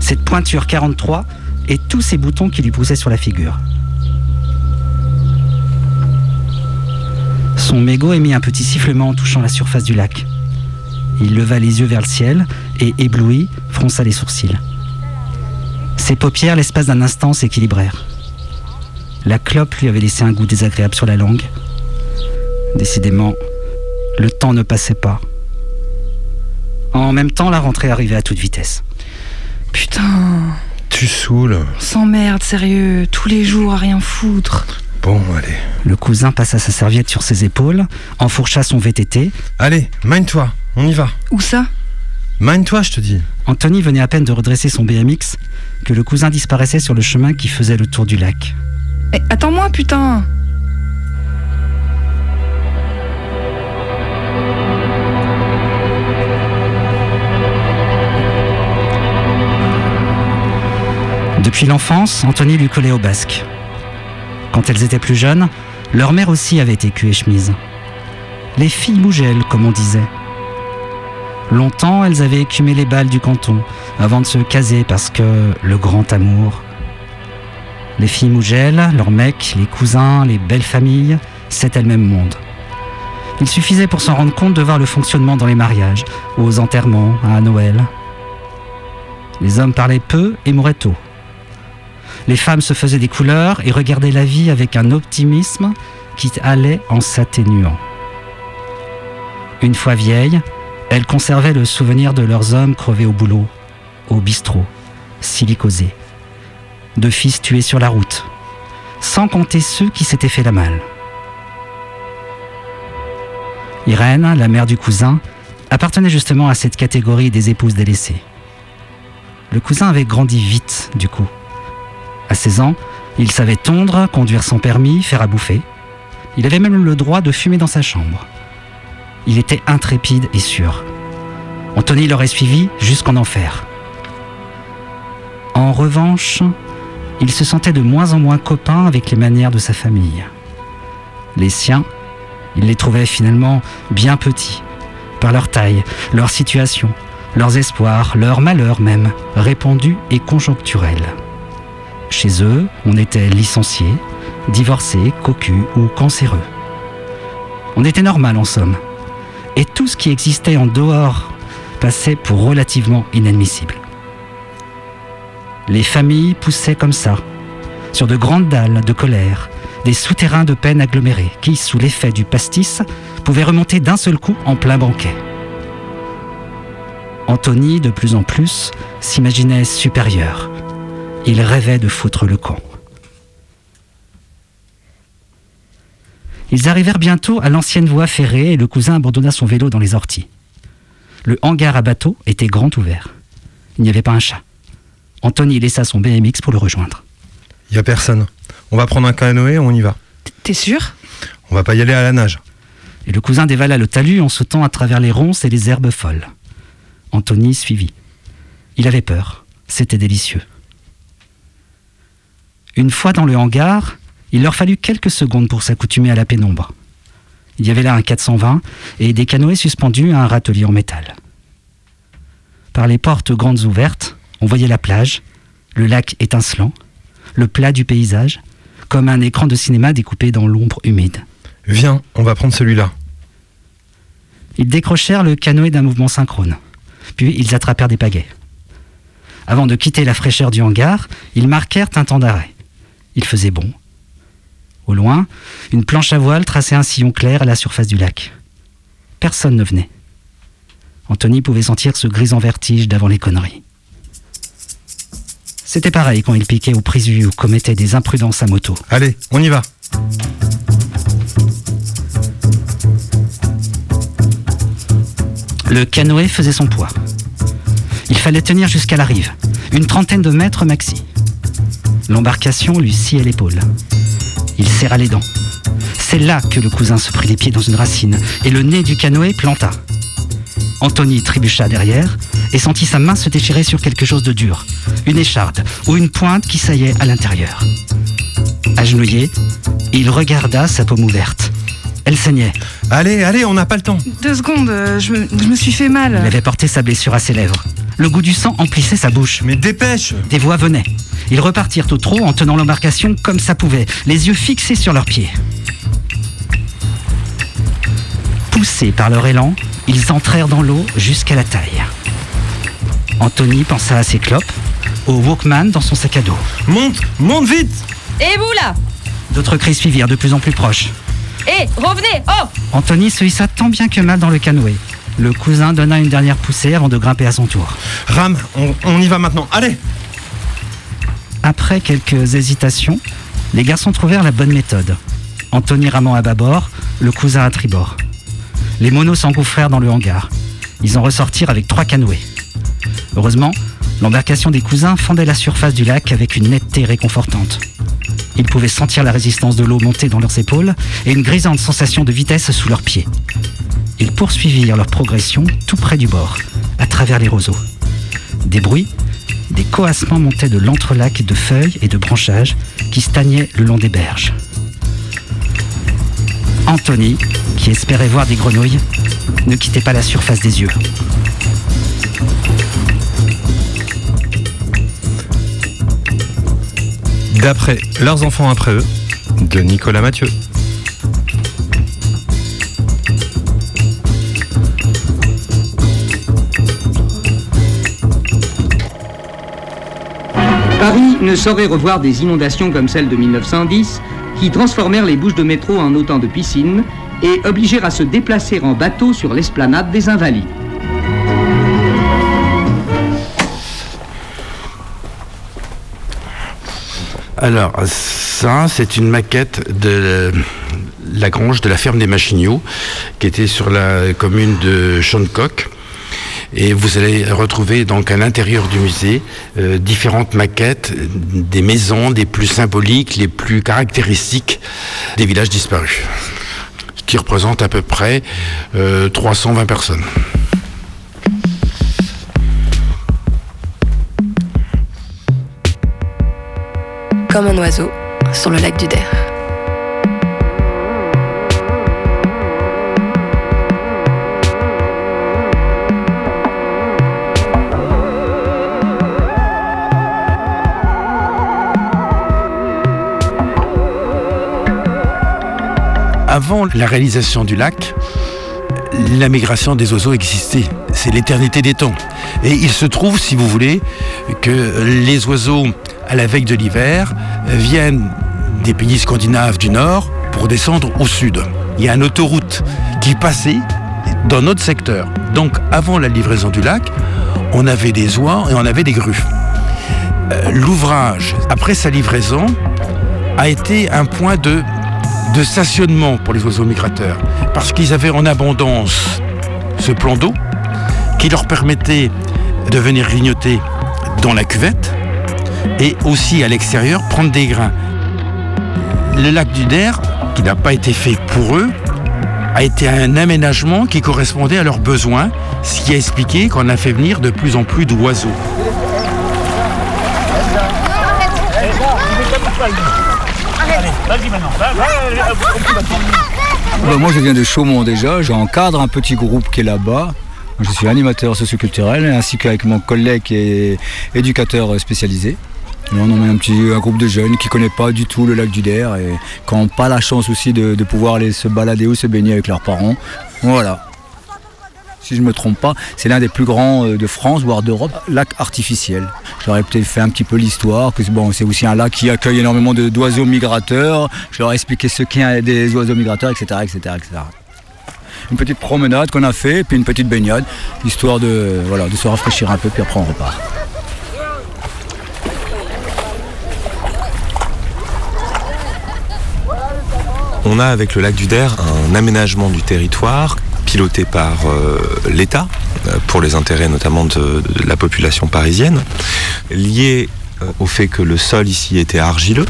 Cette pointure 43 et tous ces boutons qui lui poussaient sur la figure. Son mégot émit un petit sifflement en touchant la surface du lac. Il leva les yeux vers le ciel et, ébloui, fronça les sourcils. Ses paupières, l'espace d'un instant, s'équilibrèrent. La clope lui avait laissé un goût désagréable sur la langue. Décidément, le temps ne passait pas. En même temps, la rentrée arrivait à toute vitesse. Putain, Tu saoules. on s'emmerde, sérieux, tous les jours à rien foutre. Bon, allez. Le cousin passa sa serviette sur ses épaules, enfourcha son VTT. Allez, mine-toi, on y va. Où ça? Mine-toi, je te dis. Anthony venait à peine de redresser son BMX que le cousin disparaissait sur le chemin qui faisait le tour du lac. Eh, Attends-moi, putain Depuis l'enfance, Anthony lui collait au basque. Quand elles étaient plus jeunes, leur mère aussi avait été cul et chemise. Les filles Mougelles, comme on disait. Longtemps, elles avaient écumé les balles du canton avant de se caser parce que le grand amour. Les filles Mougelles, leurs mecs, les cousins, les belles familles, c'était le même monde. Il suffisait pour s'en rendre compte de voir le fonctionnement dans les mariages, aux enterrements, à Noël. Les hommes parlaient peu et mouraient tôt. Les femmes se faisaient des couleurs et regardaient la vie avec un optimisme qui allait en s'atténuant. Une fois vieilles, elles conservaient le souvenir de leurs hommes crevés au boulot, au bistrot, silicosés, de fils tués sur la route, sans compter ceux qui s'étaient fait la malle. Irène, la mère du cousin, appartenait justement à cette catégorie des épouses délaissées. Le cousin avait grandi vite, du coup. À 16 ans, il savait tondre, conduire sans permis, faire à bouffer. Il avait même le droit de fumer dans sa chambre. Il était intrépide et sûr. Anthony l'aurait suivi jusqu'en enfer. En revanche, il se sentait de moins en moins copain avec les manières de sa famille. Les siens, il les trouvait finalement bien petits, par leur taille, leur situation, leurs espoirs, leurs malheurs même, répandus et conjoncturels. Chez eux, on était licencié, divorcé, cocu ou cancéreux. On était normal en somme. Et tout ce qui existait en dehors passait pour relativement inadmissible. Les familles poussaient comme ça, sur de grandes dalles de colère, des souterrains de peine agglomérés qui, sous l'effet du pastis, pouvaient remonter d'un seul coup en plein banquet. Anthony, de plus en plus, s'imaginait supérieur. Il rêvait de foutre le camp. Ils arrivèrent bientôt à l'ancienne voie ferrée et le cousin abandonna son vélo dans les orties. Le hangar à bateau était grand ouvert. Il n'y avait pas un chat. Anthony laissa son BMX pour le rejoindre. Il y a personne. On va prendre un canoë, on y va. T'es sûr? On va pas y aller à la nage. Et le cousin dévala le talus en sautant à travers les ronces et les herbes folles. Anthony suivit. Il avait peur. C'était délicieux. Une fois dans le hangar, il leur fallut quelques secondes pour s'accoutumer à la pénombre. Il y avait là un 420 et des canoës suspendus à un râtelier en métal. Par les portes grandes ouvertes, on voyait la plage, le lac étincelant, le plat du paysage, comme un écran de cinéma découpé dans l'ombre humide. Viens, on va prendre celui-là. Ils décrochèrent le canoë d'un mouvement synchrone. Puis ils attrapèrent des pagaies. Avant de quitter la fraîcheur du hangar, ils marquèrent un temps d'arrêt. Il faisait bon. Au loin, une planche à voile traçait un sillon clair à la surface du lac. Personne ne venait. Anthony pouvait sentir ce grisant vertige d'avant les conneries. C'était pareil quand il piquait au présu ou commettait des imprudences à moto. Allez, on y va. Le canoë faisait son poids. Il fallait tenir jusqu'à la rive, une trentaine de mètres maxi. L'embarcation lui sciait l'épaule. Il serra les dents. C'est là que le cousin se prit les pieds dans une racine et le nez du canoë planta. Anthony trébucha derrière et sentit sa main se déchirer sur quelque chose de dur, une écharde ou une pointe qui saillait à l'intérieur. Agenouillé, il regarda sa paume ouverte. Elle saignait. Allez, allez, on n'a pas le temps. Deux secondes, euh, je me, je me suis fait mal. Il avait porté sa blessure à ses lèvres. Le goût du sang emplissait sa bouche. Mais dépêche Des voix venaient. Ils repartirent au trot en tenant l'embarcation comme ça pouvait, les yeux fixés sur leurs pieds. Poussés par leur élan, ils entrèrent dans l'eau jusqu'à la taille. Anthony pensa à ses clopes, au Walkman dans son sac à dos. Monte, monte vite Et vous là D'autres cris suivirent de plus en plus proches. Eh, revenez Oh Anthony se hissa tant bien que mal dans le canoë. Le cousin donna une dernière poussée avant de grimper à son tour. Ram, on, on y va maintenant. Allez Après quelques hésitations, les garçons trouvèrent la bonne méthode. Anthony ramant à bâbord, le cousin à tribord. Les monos s'engouffrèrent dans le hangar. Ils en ressortirent avec trois canoës. Heureusement, l'embarcation des cousins fendait la surface du lac avec une netteté réconfortante. Ils pouvaient sentir la résistance de l'eau monter dans leurs épaules et une grisante sensation de vitesse sous leurs pieds. Ils poursuivirent leur progression tout près du bord, à travers les roseaux. Des bruits, Des coassements montaient de l'entrelac de feuilles et de branchages qui stagnaient le long des berges. Anthony, qui espérait voir des grenouilles, ne quittait pas la surface des yeux. D'après leurs enfants après eux, de Nicolas Mathieu. Ne saurait revoir des inondations comme celle de 1910 qui transformèrent les bouches de métro en autant de piscines et obligèrent à se déplacer en bateau sur l'esplanade des Invalides. Alors, ça, c'est une maquette de la grange de la ferme des Machignots, qui était sur la commune de Chantecoq. Et vous allez retrouver donc à l'intérieur du musée euh, différentes maquettes des maisons, des plus symboliques, les plus caractéristiques des villages disparus, qui représentent à peu près euh, 320 personnes. Comme un oiseau sur le lac du Der. Avant la réalisation du lac, la migration des oiseaux existait. C'est l'éternité des temps. Et il se trouve, si vous voulez, que les oiseaux, à la veille de l'hiver, viennent des pays scandinaves du nord pour descendre au sud. Il y a une autoroute qui passait dans notre secteur. Donc avant la livraison du lac, on avait des oies et on avait des grues. Euh, L'ouvrage, après sa livraison, a été un point de, de stationnement pour les oiseaux migrateurs. Parce qu'ils avaient en abondance ce plan d'eau qui leur permettait de venir grignoter dans la cuvette et aussi à l'extérieur prendre des grains. Le lac du Der, qui n'a pas été fait pour eux, a été un aménagement qui correspondait à leurs besoins, ce qui a expliqué qu'on a fait venir de plus en plus d'oiseaux. Vas-y maintenant. Moi, je viens de Chaumont déjà. J'encadre un petit groupe qui est là-bas. Je suis animateur socioculturel ainsi qu'avec mon collègue qui éducateur spécialisé. On emmène un petit un groupe de jeunes qui ne connaissent pas du tout le lac du Der et qui n'ont pas la chance aussi de, de pouvoir aller se balader ou se baigner avec leurs parents. Voilà. Si je ne me trompe pas, c'est l'un des plus grands euh, de France, voire d'Europe, lac artificiel. J'aurais peut-être fait un petit peu l'histoire, que bon, c'est aussi un lac qui accueille énormément d'oiseaux migrateurs. Je leur ai expliqué ce qu'est des oiseaux migrateurs, etc., etc., etc. Une petite promenade qu'on a fait, puis une petite baignade, histoire de, voilà, de se rafraîchir un peu, puis après on repart. On a avec le lac du Der un aménagement du territoire piloté par euh, l'État euh, pour les intérêts notamment de, la population parisienne, lié euh, au fait que le sol ici était argileux,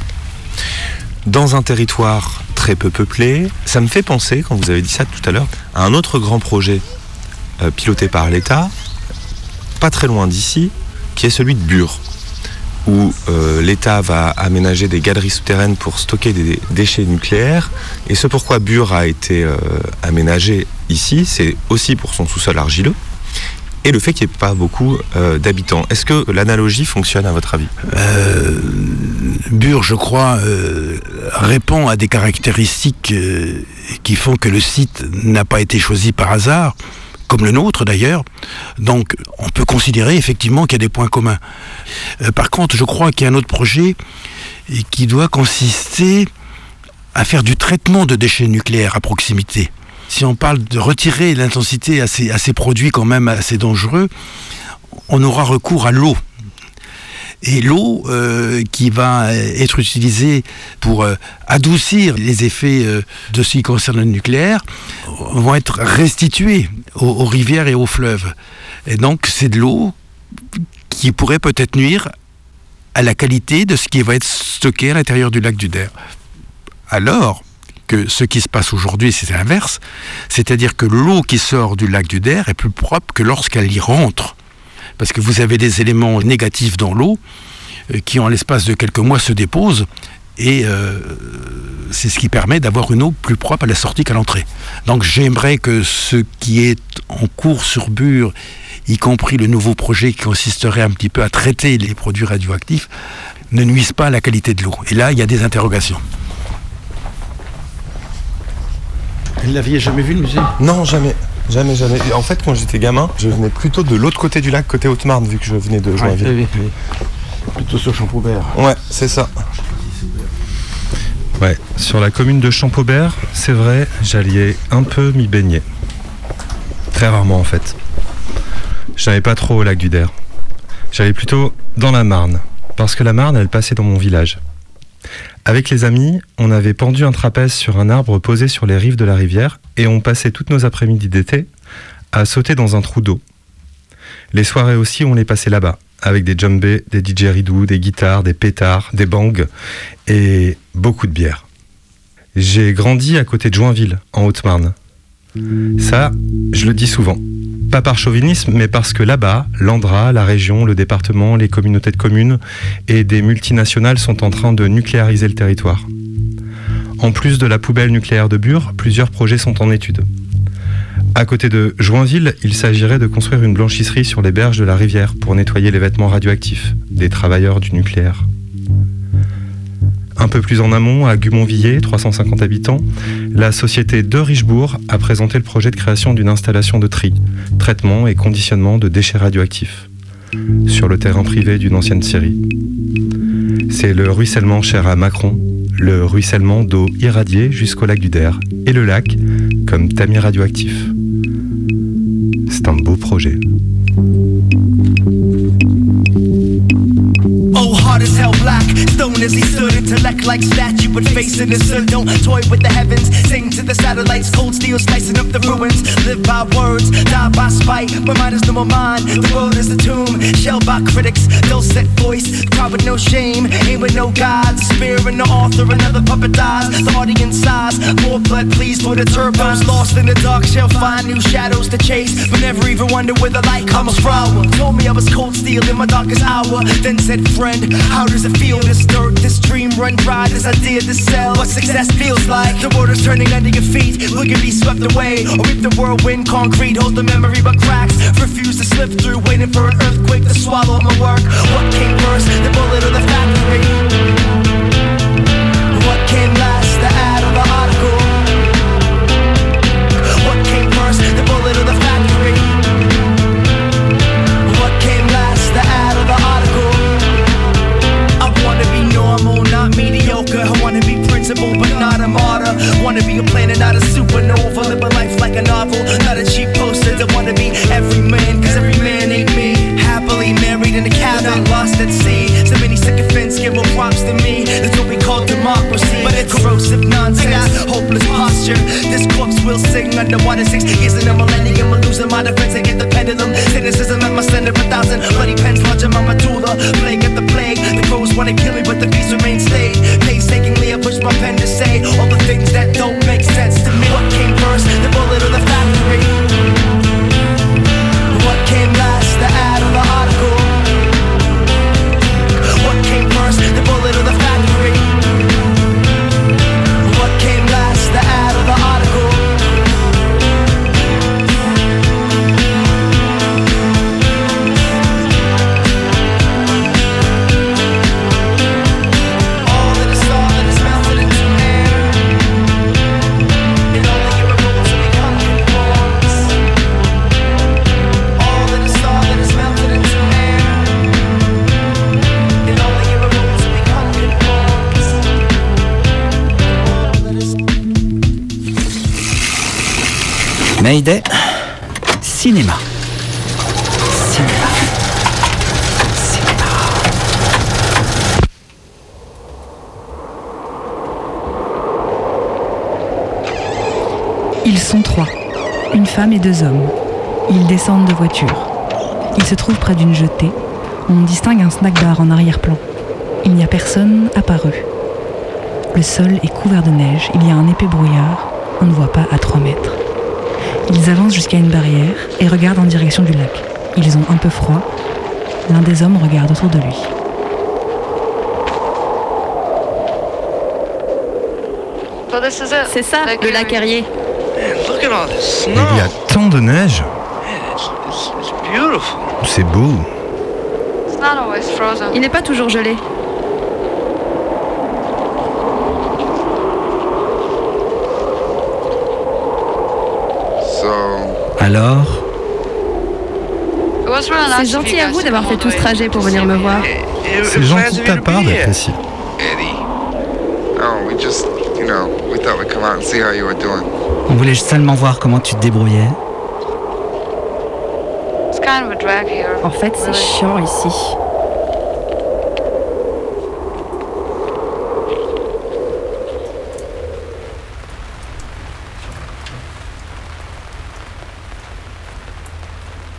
dans un territoire très peu peuplé. Ça me fait penser, quand vous avez dit ça tout à l'heure, à un autre grand projet piloté par l'État, pas très loin d'ici, qui est celui de Bure où euh, l'État va aménager des galeries souterraines pour stocker des déchets nucléaires. Et ce pourquoi Bure a été euh, aménagé ici, c'est aussi pour son sous-sol argileux et le fait qu'il n'y ait pas beaucoup euh, d'habitants. Est-ce que l'analogie fonctionne à votre avis? Bure, je crois, répond à des caractéristiques qui font que le site n'a pas été choisi par hasard, comme le nôtre d'ailleurs. Donc on peut considérer effectivement qu'il y a des points communs. Euh, par contre, je crois qu'il y a un autre projet et qui doit consister à faire du traitement de déchets nucléaires à proximité. Si on parle de retirer l'intensité à ces produits quand même assez dangereux, on aura recours à l'eau. Et l'eau euh, qui va être utilisée pour euh, adoucir les effets euh, de ce qui concerne le nucléaire vont être restituées aux, aux rivières et aux fleuves. Et donc c'est de l'eau qui pourrait peut-être nuire à la qualité de ce qui va être stocké à l'intérieur du lac du Der. Alors que ce qui se passe aujourd'hui, c'est l'inverse, c'est-à-dire que l'eau qui sort du lac du Der est plus propre que lorsqu'elle y rentre parce que vous avez des éléments négatifs dans l'eau euh, qui, en l'espace de quelques mois, se déposent. Et euh, c'est ce qui permet d'avoir une eau plus propre à la sortie qu'à l'entrée. Donc j'aimerais que ce qui est en cours sur Bure, y compris le nouveau projet qui consisterait un petit peu à traiter les produits radioactifs, ne nuise pas à la qualité de l'eau. Et là, il y a des interrogations. Vous l'aviez jamais vu le musée? Non, jamais. Jamais, jamais. En fait, quand j'étais gamin, je venais plutôt de l'autre côté du lac, côté Haute-Marne, vu que je venais de Joinville. oui, oui. Plutôt sur Champaubert. Ouais, c'est ça. Ouais, sur la commune de Champaubert, c'est vrai, j'allais un peu m'y baigner. Très rarement en fait. Je n'allais pas trop au lac du Der. J'allais plutôt dans la Marne, parce que la Marne, elle passait dans mon village. Avec les amis, on avait pendu un trapèze sur un arbre posé sur les rives de la rivière et on passait toutes nos après-midi d'été à sauter dans un trou d'eau. Les soirées aussi, on les passait là-bas, avec des djembés, des didgeridoo, des guitares, des pétards, des bangs et beaucoup de bière. J'ai grandi à côté de Joinville, en Haute-Marne. Ça, je le dis souvent. Pas par chauvinisme, mais parce que là-bas, l'Andra, la région, le département, les communautés de communes et des multinationales sont en train de nucléariser le territoire. En plus de la poubelle nucléaire de Bure, plusieurs projets sont en étude. À côté de Joinville, il s'agirait de construire une blanchisserie sur les berges de la rivière pour nettoyer les vêtements radioactifs des travailleurs du nucléaire. Un peu plus en amont, à Gumonvillers, 350 habitants, la société de Richebourg a présenté le projet de création d'une installation de tri, traitement et conditionnement de déchets radioactifs sur le terrain privé d'une ancienne scierie. C'est le ruissellement cher à Macron, le ruissellement d'eau irradiée jusqu'au lac du Der et le lac comme tamis radioactif. C'est un beau projet. Oh, stone as he stood, intellect like statue, but facing the sun. Don't toy with the heavens, sing to the satellites, cold steel slicing up the ruins. Live by words, die by spite. My mind is no more mine, the world is a tomb. Shelled by critics, dulcet voice, cry with no shame, aim with no gods. Spear in the author, another puppet dies. The audience sighs, more blood please for the turbos. Lost in the dark, shall find new shadows to chase, but never even wonder where the light comes from. Told me I was cold steel in my darkest hour, then said, friend, how does it feel? This dirt, this dream run dry, this idea to sell. What success feels like. The world is turning under your feet. Will you be swept away? Or if the whirlwind concrete holds the memory but cracks? Refuse to slip through, waiting for an earthquake to swallow my work. What came first, the bullet or the factory? What came last, the ad or the article? What came first, the bullet or the factory? Wanna but not a martyr. Wanna be a planet, not a supernova. Live a life like a novel, not a cheap poster. I wanna be every man, cause every man ain't me. Happily married in a cabin, lost at sea. Sycophants give more props to me. That's what we call democracy. But it's corrosive nonsense, hopeless posture. This corpse will sing underwater six years in a millennium. I'm losing my defense against the pendulum. Cynicism at my center, a thousand bloody pens launching my medulla. Plague at the plague. The crows wanna kill me, but the beast remains stayed. Painstakingly, I push my pen to say all the things that don't make sense to me. What came first, the bullet or the factory? What came last, the ad The. Mayday, cinéma. Cinéma. Ils sont trois, une femme et deux hommes. Ils descendent de voiture. Ils se trouvent près d'une jetée. On distingue un snack bar en arrière-plan. Il n'y a personne apparu. Le sol est couvert de neige, il y a un épais brouillard, on ne voit pas à 3 mètres. Ils avancent jusqu'à une barrière et regardent en direction du lac. Ils ont un peu froid. L'un des hommes regarde autour de lui. C'est ça, le lac Erie. This Il y a tant de neige. Beautiful. C'est beau. Il n'est pas toujours gelé. Alors, C'est gentil à vous d'avoir fait tout ce trajet pour venir me voir. C'est gentil de ta part d'apprécier. No, we just, you know, we thought we'd come out and see how you were doing. on voulait seulement voir comment tu te débrouillais. En fait, c'est chiant ici. «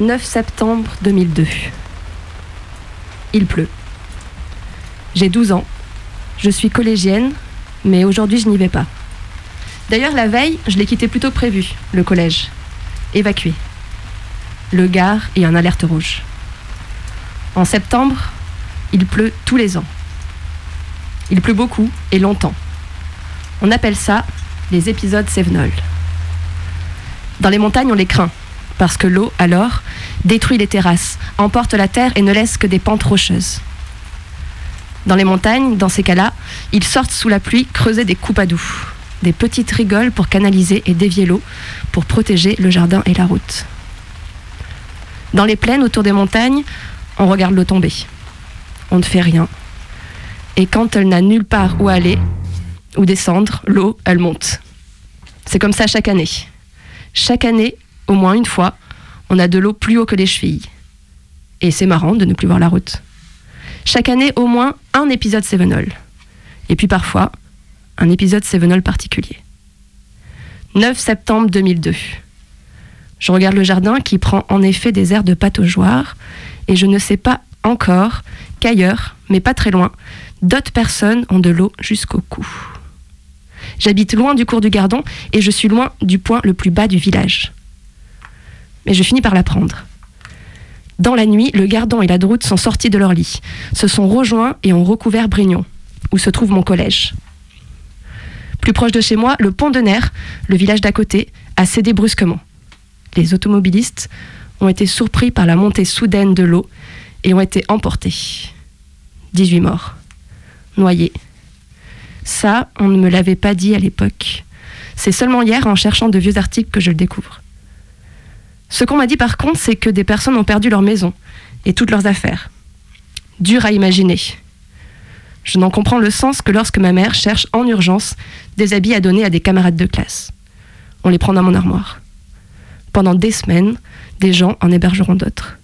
9 septembre 2002. Il pleut. J'ai 12 ans. Je suis collégienne, mais aujourd'hui je n'y vais pas. D'ailleurs, la veille, je l'ai quitté plus tôt que prévu, le collège. Évacué. Le gare et un alerte rouge. En septembre, il pleut tous les ans. Il pleut beaucoup et longtemps. On appelle ça les épisodes Sévenol. Dans les montagnes, on les craint, parce que l'eau, alors, détruit les terrasses, emporte la terre et ne laisse que des pentes rocheuses. Dans les montagnes, dans ces cas-là, ils sortent sous la pluie creuser des coupes à doux, des petites rigoles pour canaliser et dévier l'eau, pour protéger le jardin et la route. Dans les plaines autour des montagnes, on regarde l'eau tomber. On ne fait rien. Et quand elle n'a nulle part où aller ou descendre, l'eau, elle monte. C'est comme ça chaque année. Chaque année, au moins une fois, on a de l'eau plus haut que les chevilles. Et c'est marrant de ne plus voir la route. Chaque année, au moins un épisode Sévenol. Et puis parfois, un épisode Sévenol particulier. 9 septembre 2002. Je regarde le jardin qui prend en effet des airs de pataugeoire et je ne sais pas encore qu'ailleurs, mais pas très loin, d'autres personnes ont de l'eau jusqu'au cou. J'habite loin du cours du Gardon et je suis loin du point le plus bas du village. Mais je finis par la prendre. Dans la nuit, le Gardon et la Droute sont sortis de leur lit, se sont rejoints et ont recouvert Brignon, où se trouve mon collège. Plus proche de chez moi, le pont de Nerre, le village d'à côté, a cédé brusquement. Les automobilistes ont été surpris par la montée soudaine de l'eau et ont été emportés. 18 morts. Noyés. Ça, on ne me l'avait pas dit à l'époque. C'est seulement hier, en cherchant de vieux articles, que je le découvre. Ce qu'on m'a dit par contre, c'est que des personnes ont perdu leur maison et toutes leurs affaires. Dur à imaginer. Je n'en comprends le sens que lorsque ma mère cherche en urgence des habits à donner à des camarades de classe. On les prend dans mon armoire. Pendant des semaines, des gens en hébergeront d'autres.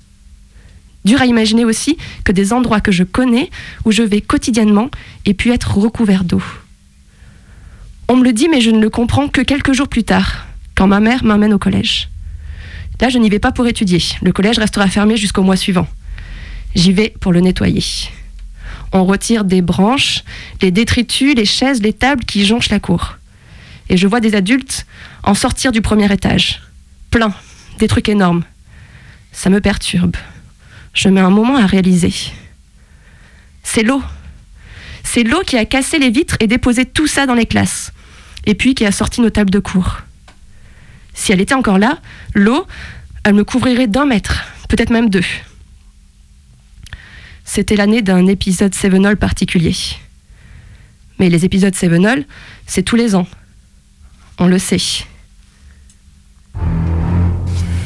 Dur à imaginer aussi que des endroits que je connais, où je vais quotidiennement, aient pu être recouverts d'eau. On me le dit, mais je ne le comprends que quelques jours plus tard, quand ma mère m'emmène au collège. Là, je n'y vais pas pour étudier. Le collège restera fermé jusqu'au mois suivant. J'y vais pour le nettoyer. On retire des branches, les détritus, les chaises, les tables qui jonchent la cour. Et je vois des adultes en sortir du premier étage. Plein, des trucs énormes. Ça me perturbe. Je mets un moment à réaliser. C'est l'eau. C'est l'eau qui a cassé les vitres et déposé tout ça dans les classes. Et puis qui a sorti nos tables de cours. Si elle était encore là, l'eau, elle me couvrirait d'un mètre, peut-être même deux. C'était l'année d'un épisode Sévenol particulier. Mais les épisodes Sévenol, c'est tous les ans. On le sait.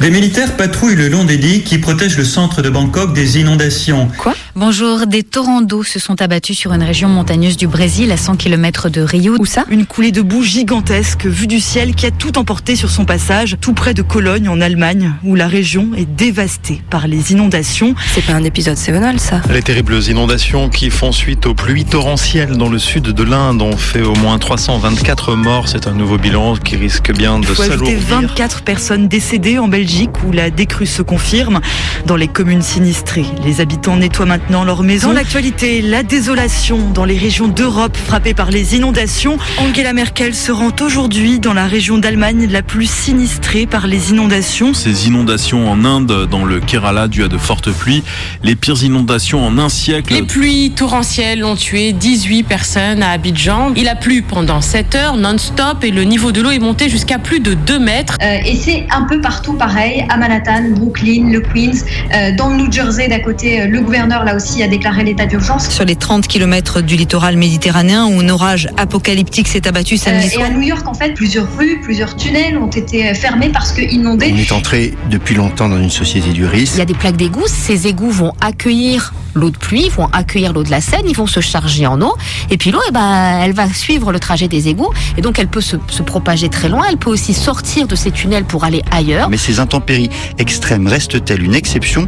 Les militaires patrouillent le long des digues qui protègent le centre de Bangkok des inondations. Quoi Bonjour, des torrents d'eau se sont abattus sur une région montagneuse du Brésil à 100 km de Rio. Où ça Une coulée de boue gigantesque vue du ciel qui a tout emporté sur son passage, tout près de Cologne en Allemagne, où la région est dévastée par les inondations. C'est pas un épisode Sévenol, ça Les terribles inondations qui font suite aux pluies torrentielles dans le sud de l'Inde ont fait au moins 324 morts. C'est un nouveau bilan qui risque bien de s'alourdir. 24 personnes décédées en Belgique Belgique où la décrue se confirme. Dans les communes sinistrées, les habitants nettoient maintenant leurs maisons. Dans l'actualité, la désolation dans les régions d'Europe frappées par les inondations. Angela Merkel se rend aujourd'hui dans la région d'Allemagne la plus sinistrée par les inondations. Ces inondations en Inde, dans le Kerala, dû à de fortes pluies. Les pires inondations en un siècle. Les pluies torrentielles ont tué 18 personnes à Abidjan. Il a plu pendant 7 heures non-stop et le niveau de l'eau est monté jusqu'à plus de 2 mètres. Euh, et c'est un peu partout pareil, à Manhattan, Brooklyn, le Queens, euh, dans le New Jersey d'à côté, euh, le gouverneur là aussi a déclaré l'état d'urgence. Sur les 30 km du littoral méditerranéen où un orage apocalyptique s'est abattu Euh, samedi et soir. à New York, en fait, plusieurs rues, plusieurs tunnels ont été fermés parce que inondés. On est entré depuis longtemps dans une société du risque. Il y a des plaques d'égout, ces égouts vont accueillir l'eau de pluie, vont accueillir l'eau de la Seine, ils vont se charger en eau, et puis l'eau, eh ben, elle va suivre le trajet des égouts, et donc elle peut se, se propager très loin, elle peut aussi sortir de ces tunnels pour aller ailleurs. Mais ces intempéries extrêmes restent-elles une exception?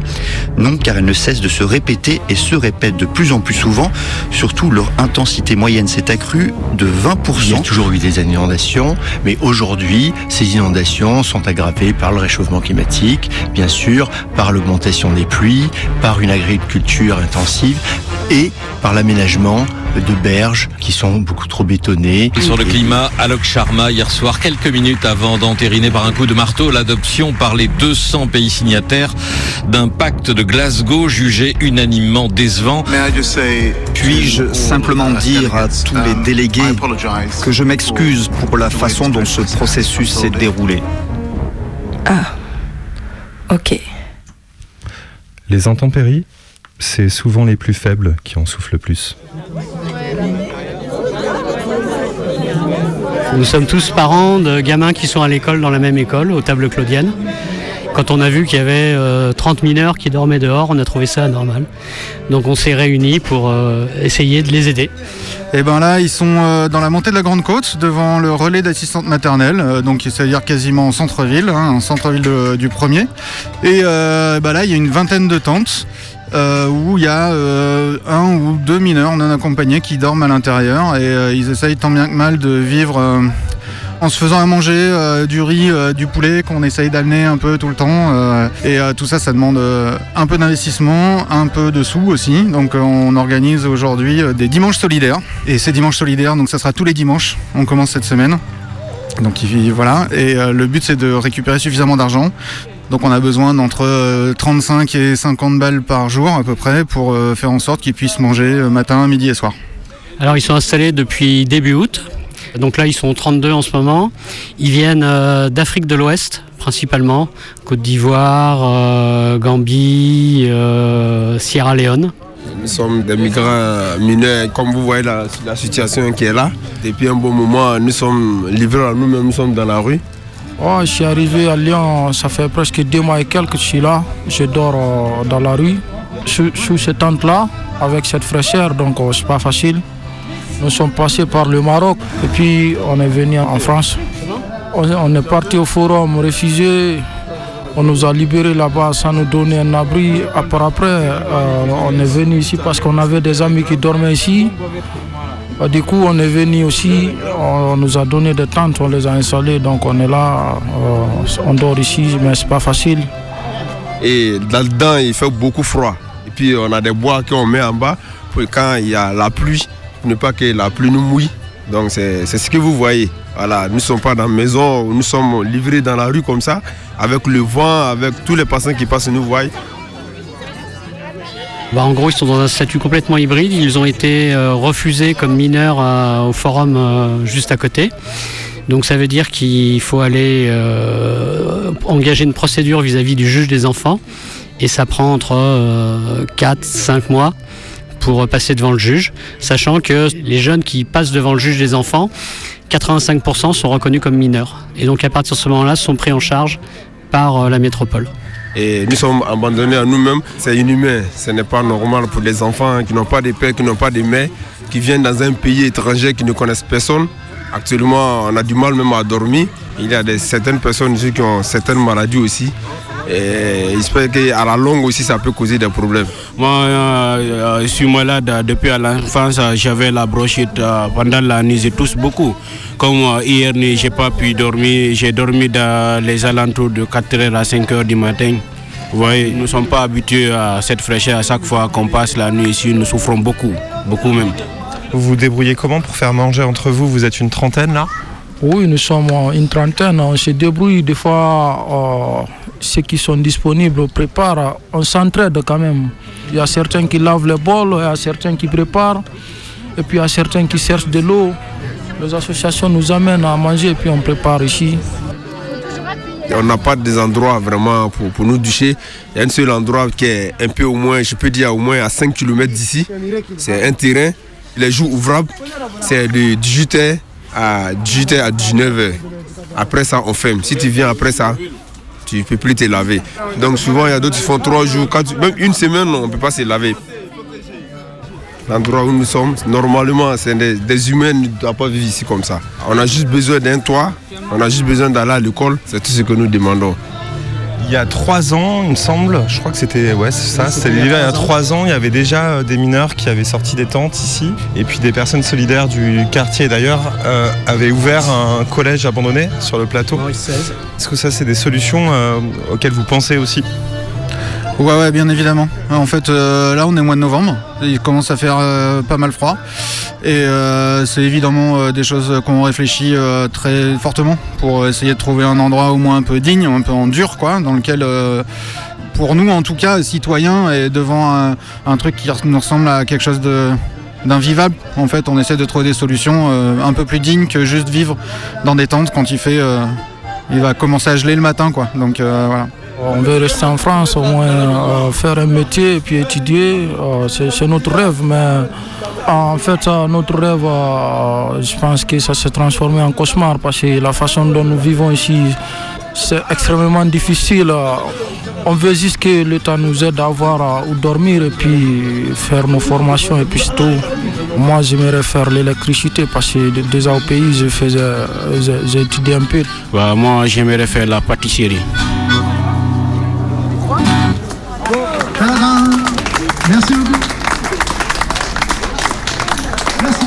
Non, car elles ne cessent de se répéter et se répètent de plus en plus souvent. Surtout, leur intensité moyenne s'est accrue de 20%. Il y a toujours eu des inondations, mais aujourd'hui, ces inondations sont aggravées par le réchauffement climatique, bien sûr, par l'augmentation des pluies, par une agriculture intensive et par l'aménagement de berges qui sont beaucoup trop bétonnées. Et Sur le climat, Alok Sharma, hier soir, quelques minutes avant d'entériner par un coup de marteau l'adoption par les 200 pays signataires d'un pacte de Glasgow jugé unanimement décevant. Puis-je simplement dire à tous les délégués que je m'excuse pour la façon dont ce processus s'est déroulé Ah. Ok. Les intempéries, c'est souvent les plus faibles qui en souffrent le plus. Nous sommes tous parents de gamins qui sont à l'école dans la même école, aux tables claudiennes. Quand on a vu qu'il y avait euh, 30 mineurs qui dormaient dehors, on a trouvé ça anormal. Donc on s'est réunis pour euh, essayer de les aider. Et ben là, ils sont euh, dans la montée de la Grande Côte, devant le relais d'assistante maternelle, euh, donc c'est-à-dire quasiment en centre-ville, hein, en centre-ville du premier. Et euh, bah là, il y a une vingtaine de tentes. Euh, où il y a euh, un ou deux mineurs non accompagnés qui dorment à l'intérieur et euh, ils essayent tant bien que mal de vivre en se faisant à manger du riz, du poulet qu'on essaye d'amener un peu tout le temps. et tout ça, ça demande un peu d'investissement, un peu de sous aussi. Donc on organise aujourd'hui des dimanches solidaires. Et ces dimanches solidaires, donc ça sera tous les dimanches. On commence cette semaine. Donc il- voilà. Et le but c'est de récupérer suffisamment d'argent. Donc on a besoin d'entre euh, 35 et 50 balles par jour à peu près pour euh, faire en sorte qu'ils puissent manger euh, matin, midi et soir. Alors ils sont installés depuis début août. Donc là ils sont 32 en ce moment. Ils viennent euh, d'Afrique de l'Ouest principalement, Côte d'Ivoire, euh, Gambie, euh, Sierra Leone. Nous sommes des migrants mineurs, comme vous voyez la, la situation qui est là. Depuis un bon moment, nous sommes livrés à nous-mêmes, nous sommes dans la rue. Oh, je suis arrivé à Lyon, ça fait presque deux mois et quelques que je suis là. Je dors euh, dans la rue, sous, cette tente-là, avec cette fraîcheur, donc euh, c'est pas facile. Nous sommes passés par le Maroc et puis on est venu en France. On, on est parti au forum réfugié. On nous a libérés là-bas sans nous donner un abri. Après, après euh, on est venu ici parce qu'on avait des amis qui dormaient ici. Bah, Du coup, on est venu aussi, on nous a donné des tentes, on les a installées, donc on est là, euh, on dort ici, mais c'est pas facile. Et là-dedans, il fait beaucoup froid. Et puis, on a des bois qu'on met en bas pour quand il y a la pluie, pour ne pas que la pluie nous mouille. Donc, c'est ce que vous voyez. Voilà, nous ne sommes pas dans la maison, nous sommes livrés dans la rue comme ça, avec le vent, avec tous les passants qui passent, nous voient. Bah, en gros, ils sont dans un statut complètement hybride. Ils ont été euh, refusés comme mineurs euh, au forum euh, juste à côté. Donc ça veut dire qu'il faut aller euh, engager une procédure vis-à-vis du juge des enfants. Et ça prend entre 4-5 mois pour passer devant le juge, sachant que les jeunes qui passent devant le juge des enfants, 85% sont reconnus comme mineurs. Et donc à partir de ce moment-là, sont pris en charge par euh, la métropole. Et nous sommes abandonnés à nous-mêmes. C'est inhumain. Ce n'est pas normal pour les enfants qui n'ont pas de père, qui n'ont pas de mère, qui viennent dans un pays étranger, qui ne connaissent personne. Actuellement, on a du mal même à dormir. Il y a des, certaines personnes ici qui ont certaines maladies aussi. Et j'espère qu'à la longue aussi, ça peut causer des problèmes. Moi, euh, je suis malade depuis à l'enfance. J'avais la brochette pendant la nuit. Je tousse beaucoup. Comme hier nuit, j'ai pas pu dormir. J'ai dormi dans les alentours de 4h à 5h du matin. Vous voyez, nous ne sommes pas habitués à cette fraîcheur. À chaque fois qu'on passe la nuit ici, nous souffrons beaucoup, beaucoup même. Vous vous débrouillez comment pour faire manger entre vous? Vous êtes une trentaine là? Oui, nous sommes une trentaine. On se débrouille des fois. Euh, ceux qui sont disponibles, on prépare. On s'entraide quand même. Il y a certains qui lavent les bols, il y a certains qui préparent. Et puis il y a certains qui cherchent de l'eau. Les associations nous amènent à manger et puis on prépare ici. On n'a pas des endroits vraiment pour, pour, nous doucher. Il y a un seul endroit qui est un peu au moins, je peux dire au moins à 5 km d'ici. C'est un terrain. Les jours ouvrables, c'est de 18h à 18h à 19h. Après ça, on ferme. Si tu viens après ça, tu ne peux plus te laver. Donc souvent, il y a d'autres qui font 3 jours, même une semaine, on ne peut pas se laver. L'endroit où nous sommes, normalement, c'est des, des, humains ne doivent pas vivre ici comme ça. On a juste besoin d'un toit, on a juste besoin d'aller à l'école, c'est tout ce que nous demandons. Il y a trois ans, il me semble, je crois que c'était ouais, ça, c'était l'hiver. Il y a trois ans, il y avait déjà des mineurs qui avaient sorti des tentes ici, et puis des personnes solidaires du quartier d'ailleurs euh, avaient ouvert un collège abandonné sur le plateau. Est-ce que ça, c'est des solutions euh, auxquelles vous pensez aussi? Ouais, ouais, bien évidemment. En fait, euh, là, on est au mois de novembre. Il commence à faire euh, pas mal froid. Et euh, c'est évidemment des choses qu'on réfléchit très fortement pour essayer de trouver un endroit au moins un peu digne, un peu en dur, quoi, dans lequel, pour nous en tout cas, citoyens, et devant un, truc qui nous ressemble à quelque chose d'invivable. En fait, on essaie de trouver des solutions un peu plus dignes que juste vivre dans des tentes quand il fait, il va commencer à geler le matin, quoi. Donc voilà. On veut rester en France, au moins euh, faire un métier et puis étudier. Euh, c'est notre rêve, mais en fait, notre rêve, euh, je pense que ça s'est transformé en cauchemar parce que la façon dont nous vivons ici, c'est extrêmement difficile. On veut juste que l'État nous aide à avoir où dormir et puis faire nos formations et puis tout. Moi, j'aimerais faire l'électricité parce que déjà au pays, j'ai étudié un peu. Bah, moi, j'aimerais faire la pâtisserie. Merci beaucoup. Merci.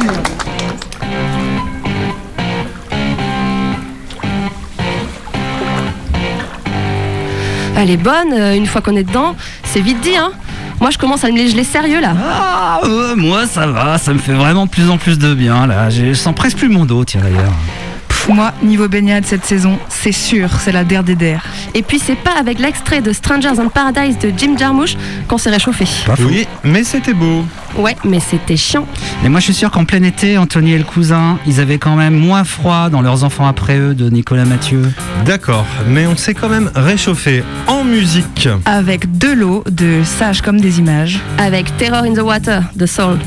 Elle est bonne, euh, une fois qu'on est dedans, c'est vite dit, hein moi, je commence à me les geler sérieux là. Ah, euh, moi, ça va, ça me fait vraiment de plus en plus de bien là. Je sens presque plus mon dos, tiens d'ailleurs. Moi, niveau baignade cette saison, c'est sûr, c'est la der des der. Et puis c'est pas avec l'extrait de Strangers in Paradise de Jim Jarmusch qu'on s'est réchauffé. Oui, mais c'était beau. Ouais, mais c'était chiant. Et moi je suis sûr qu'en plein été, Anthony et le cousin, ils avaient quand même moins froid dans leurs enfants après eux de Nicolas Mathieu. D'accord, mais on s'est quand même réchauffé en musique. Avec de l'eau, de Sage comme des images. Avec Terror in the Water de Soul.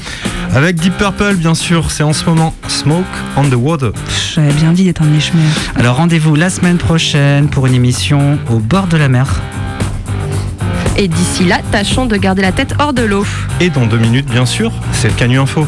Avec Deep Purple, bien sûr, c'est en ce moment Smoke on the Water. J'avais bien dit d'être un niche Alors rendez-vous la semaine prochaine pour une émission au bord de la mer. Et d'ici là, tâchons de garder la tête hors de l'eau. Et dans deux minutes, bien sûr, c'est le Canu Info.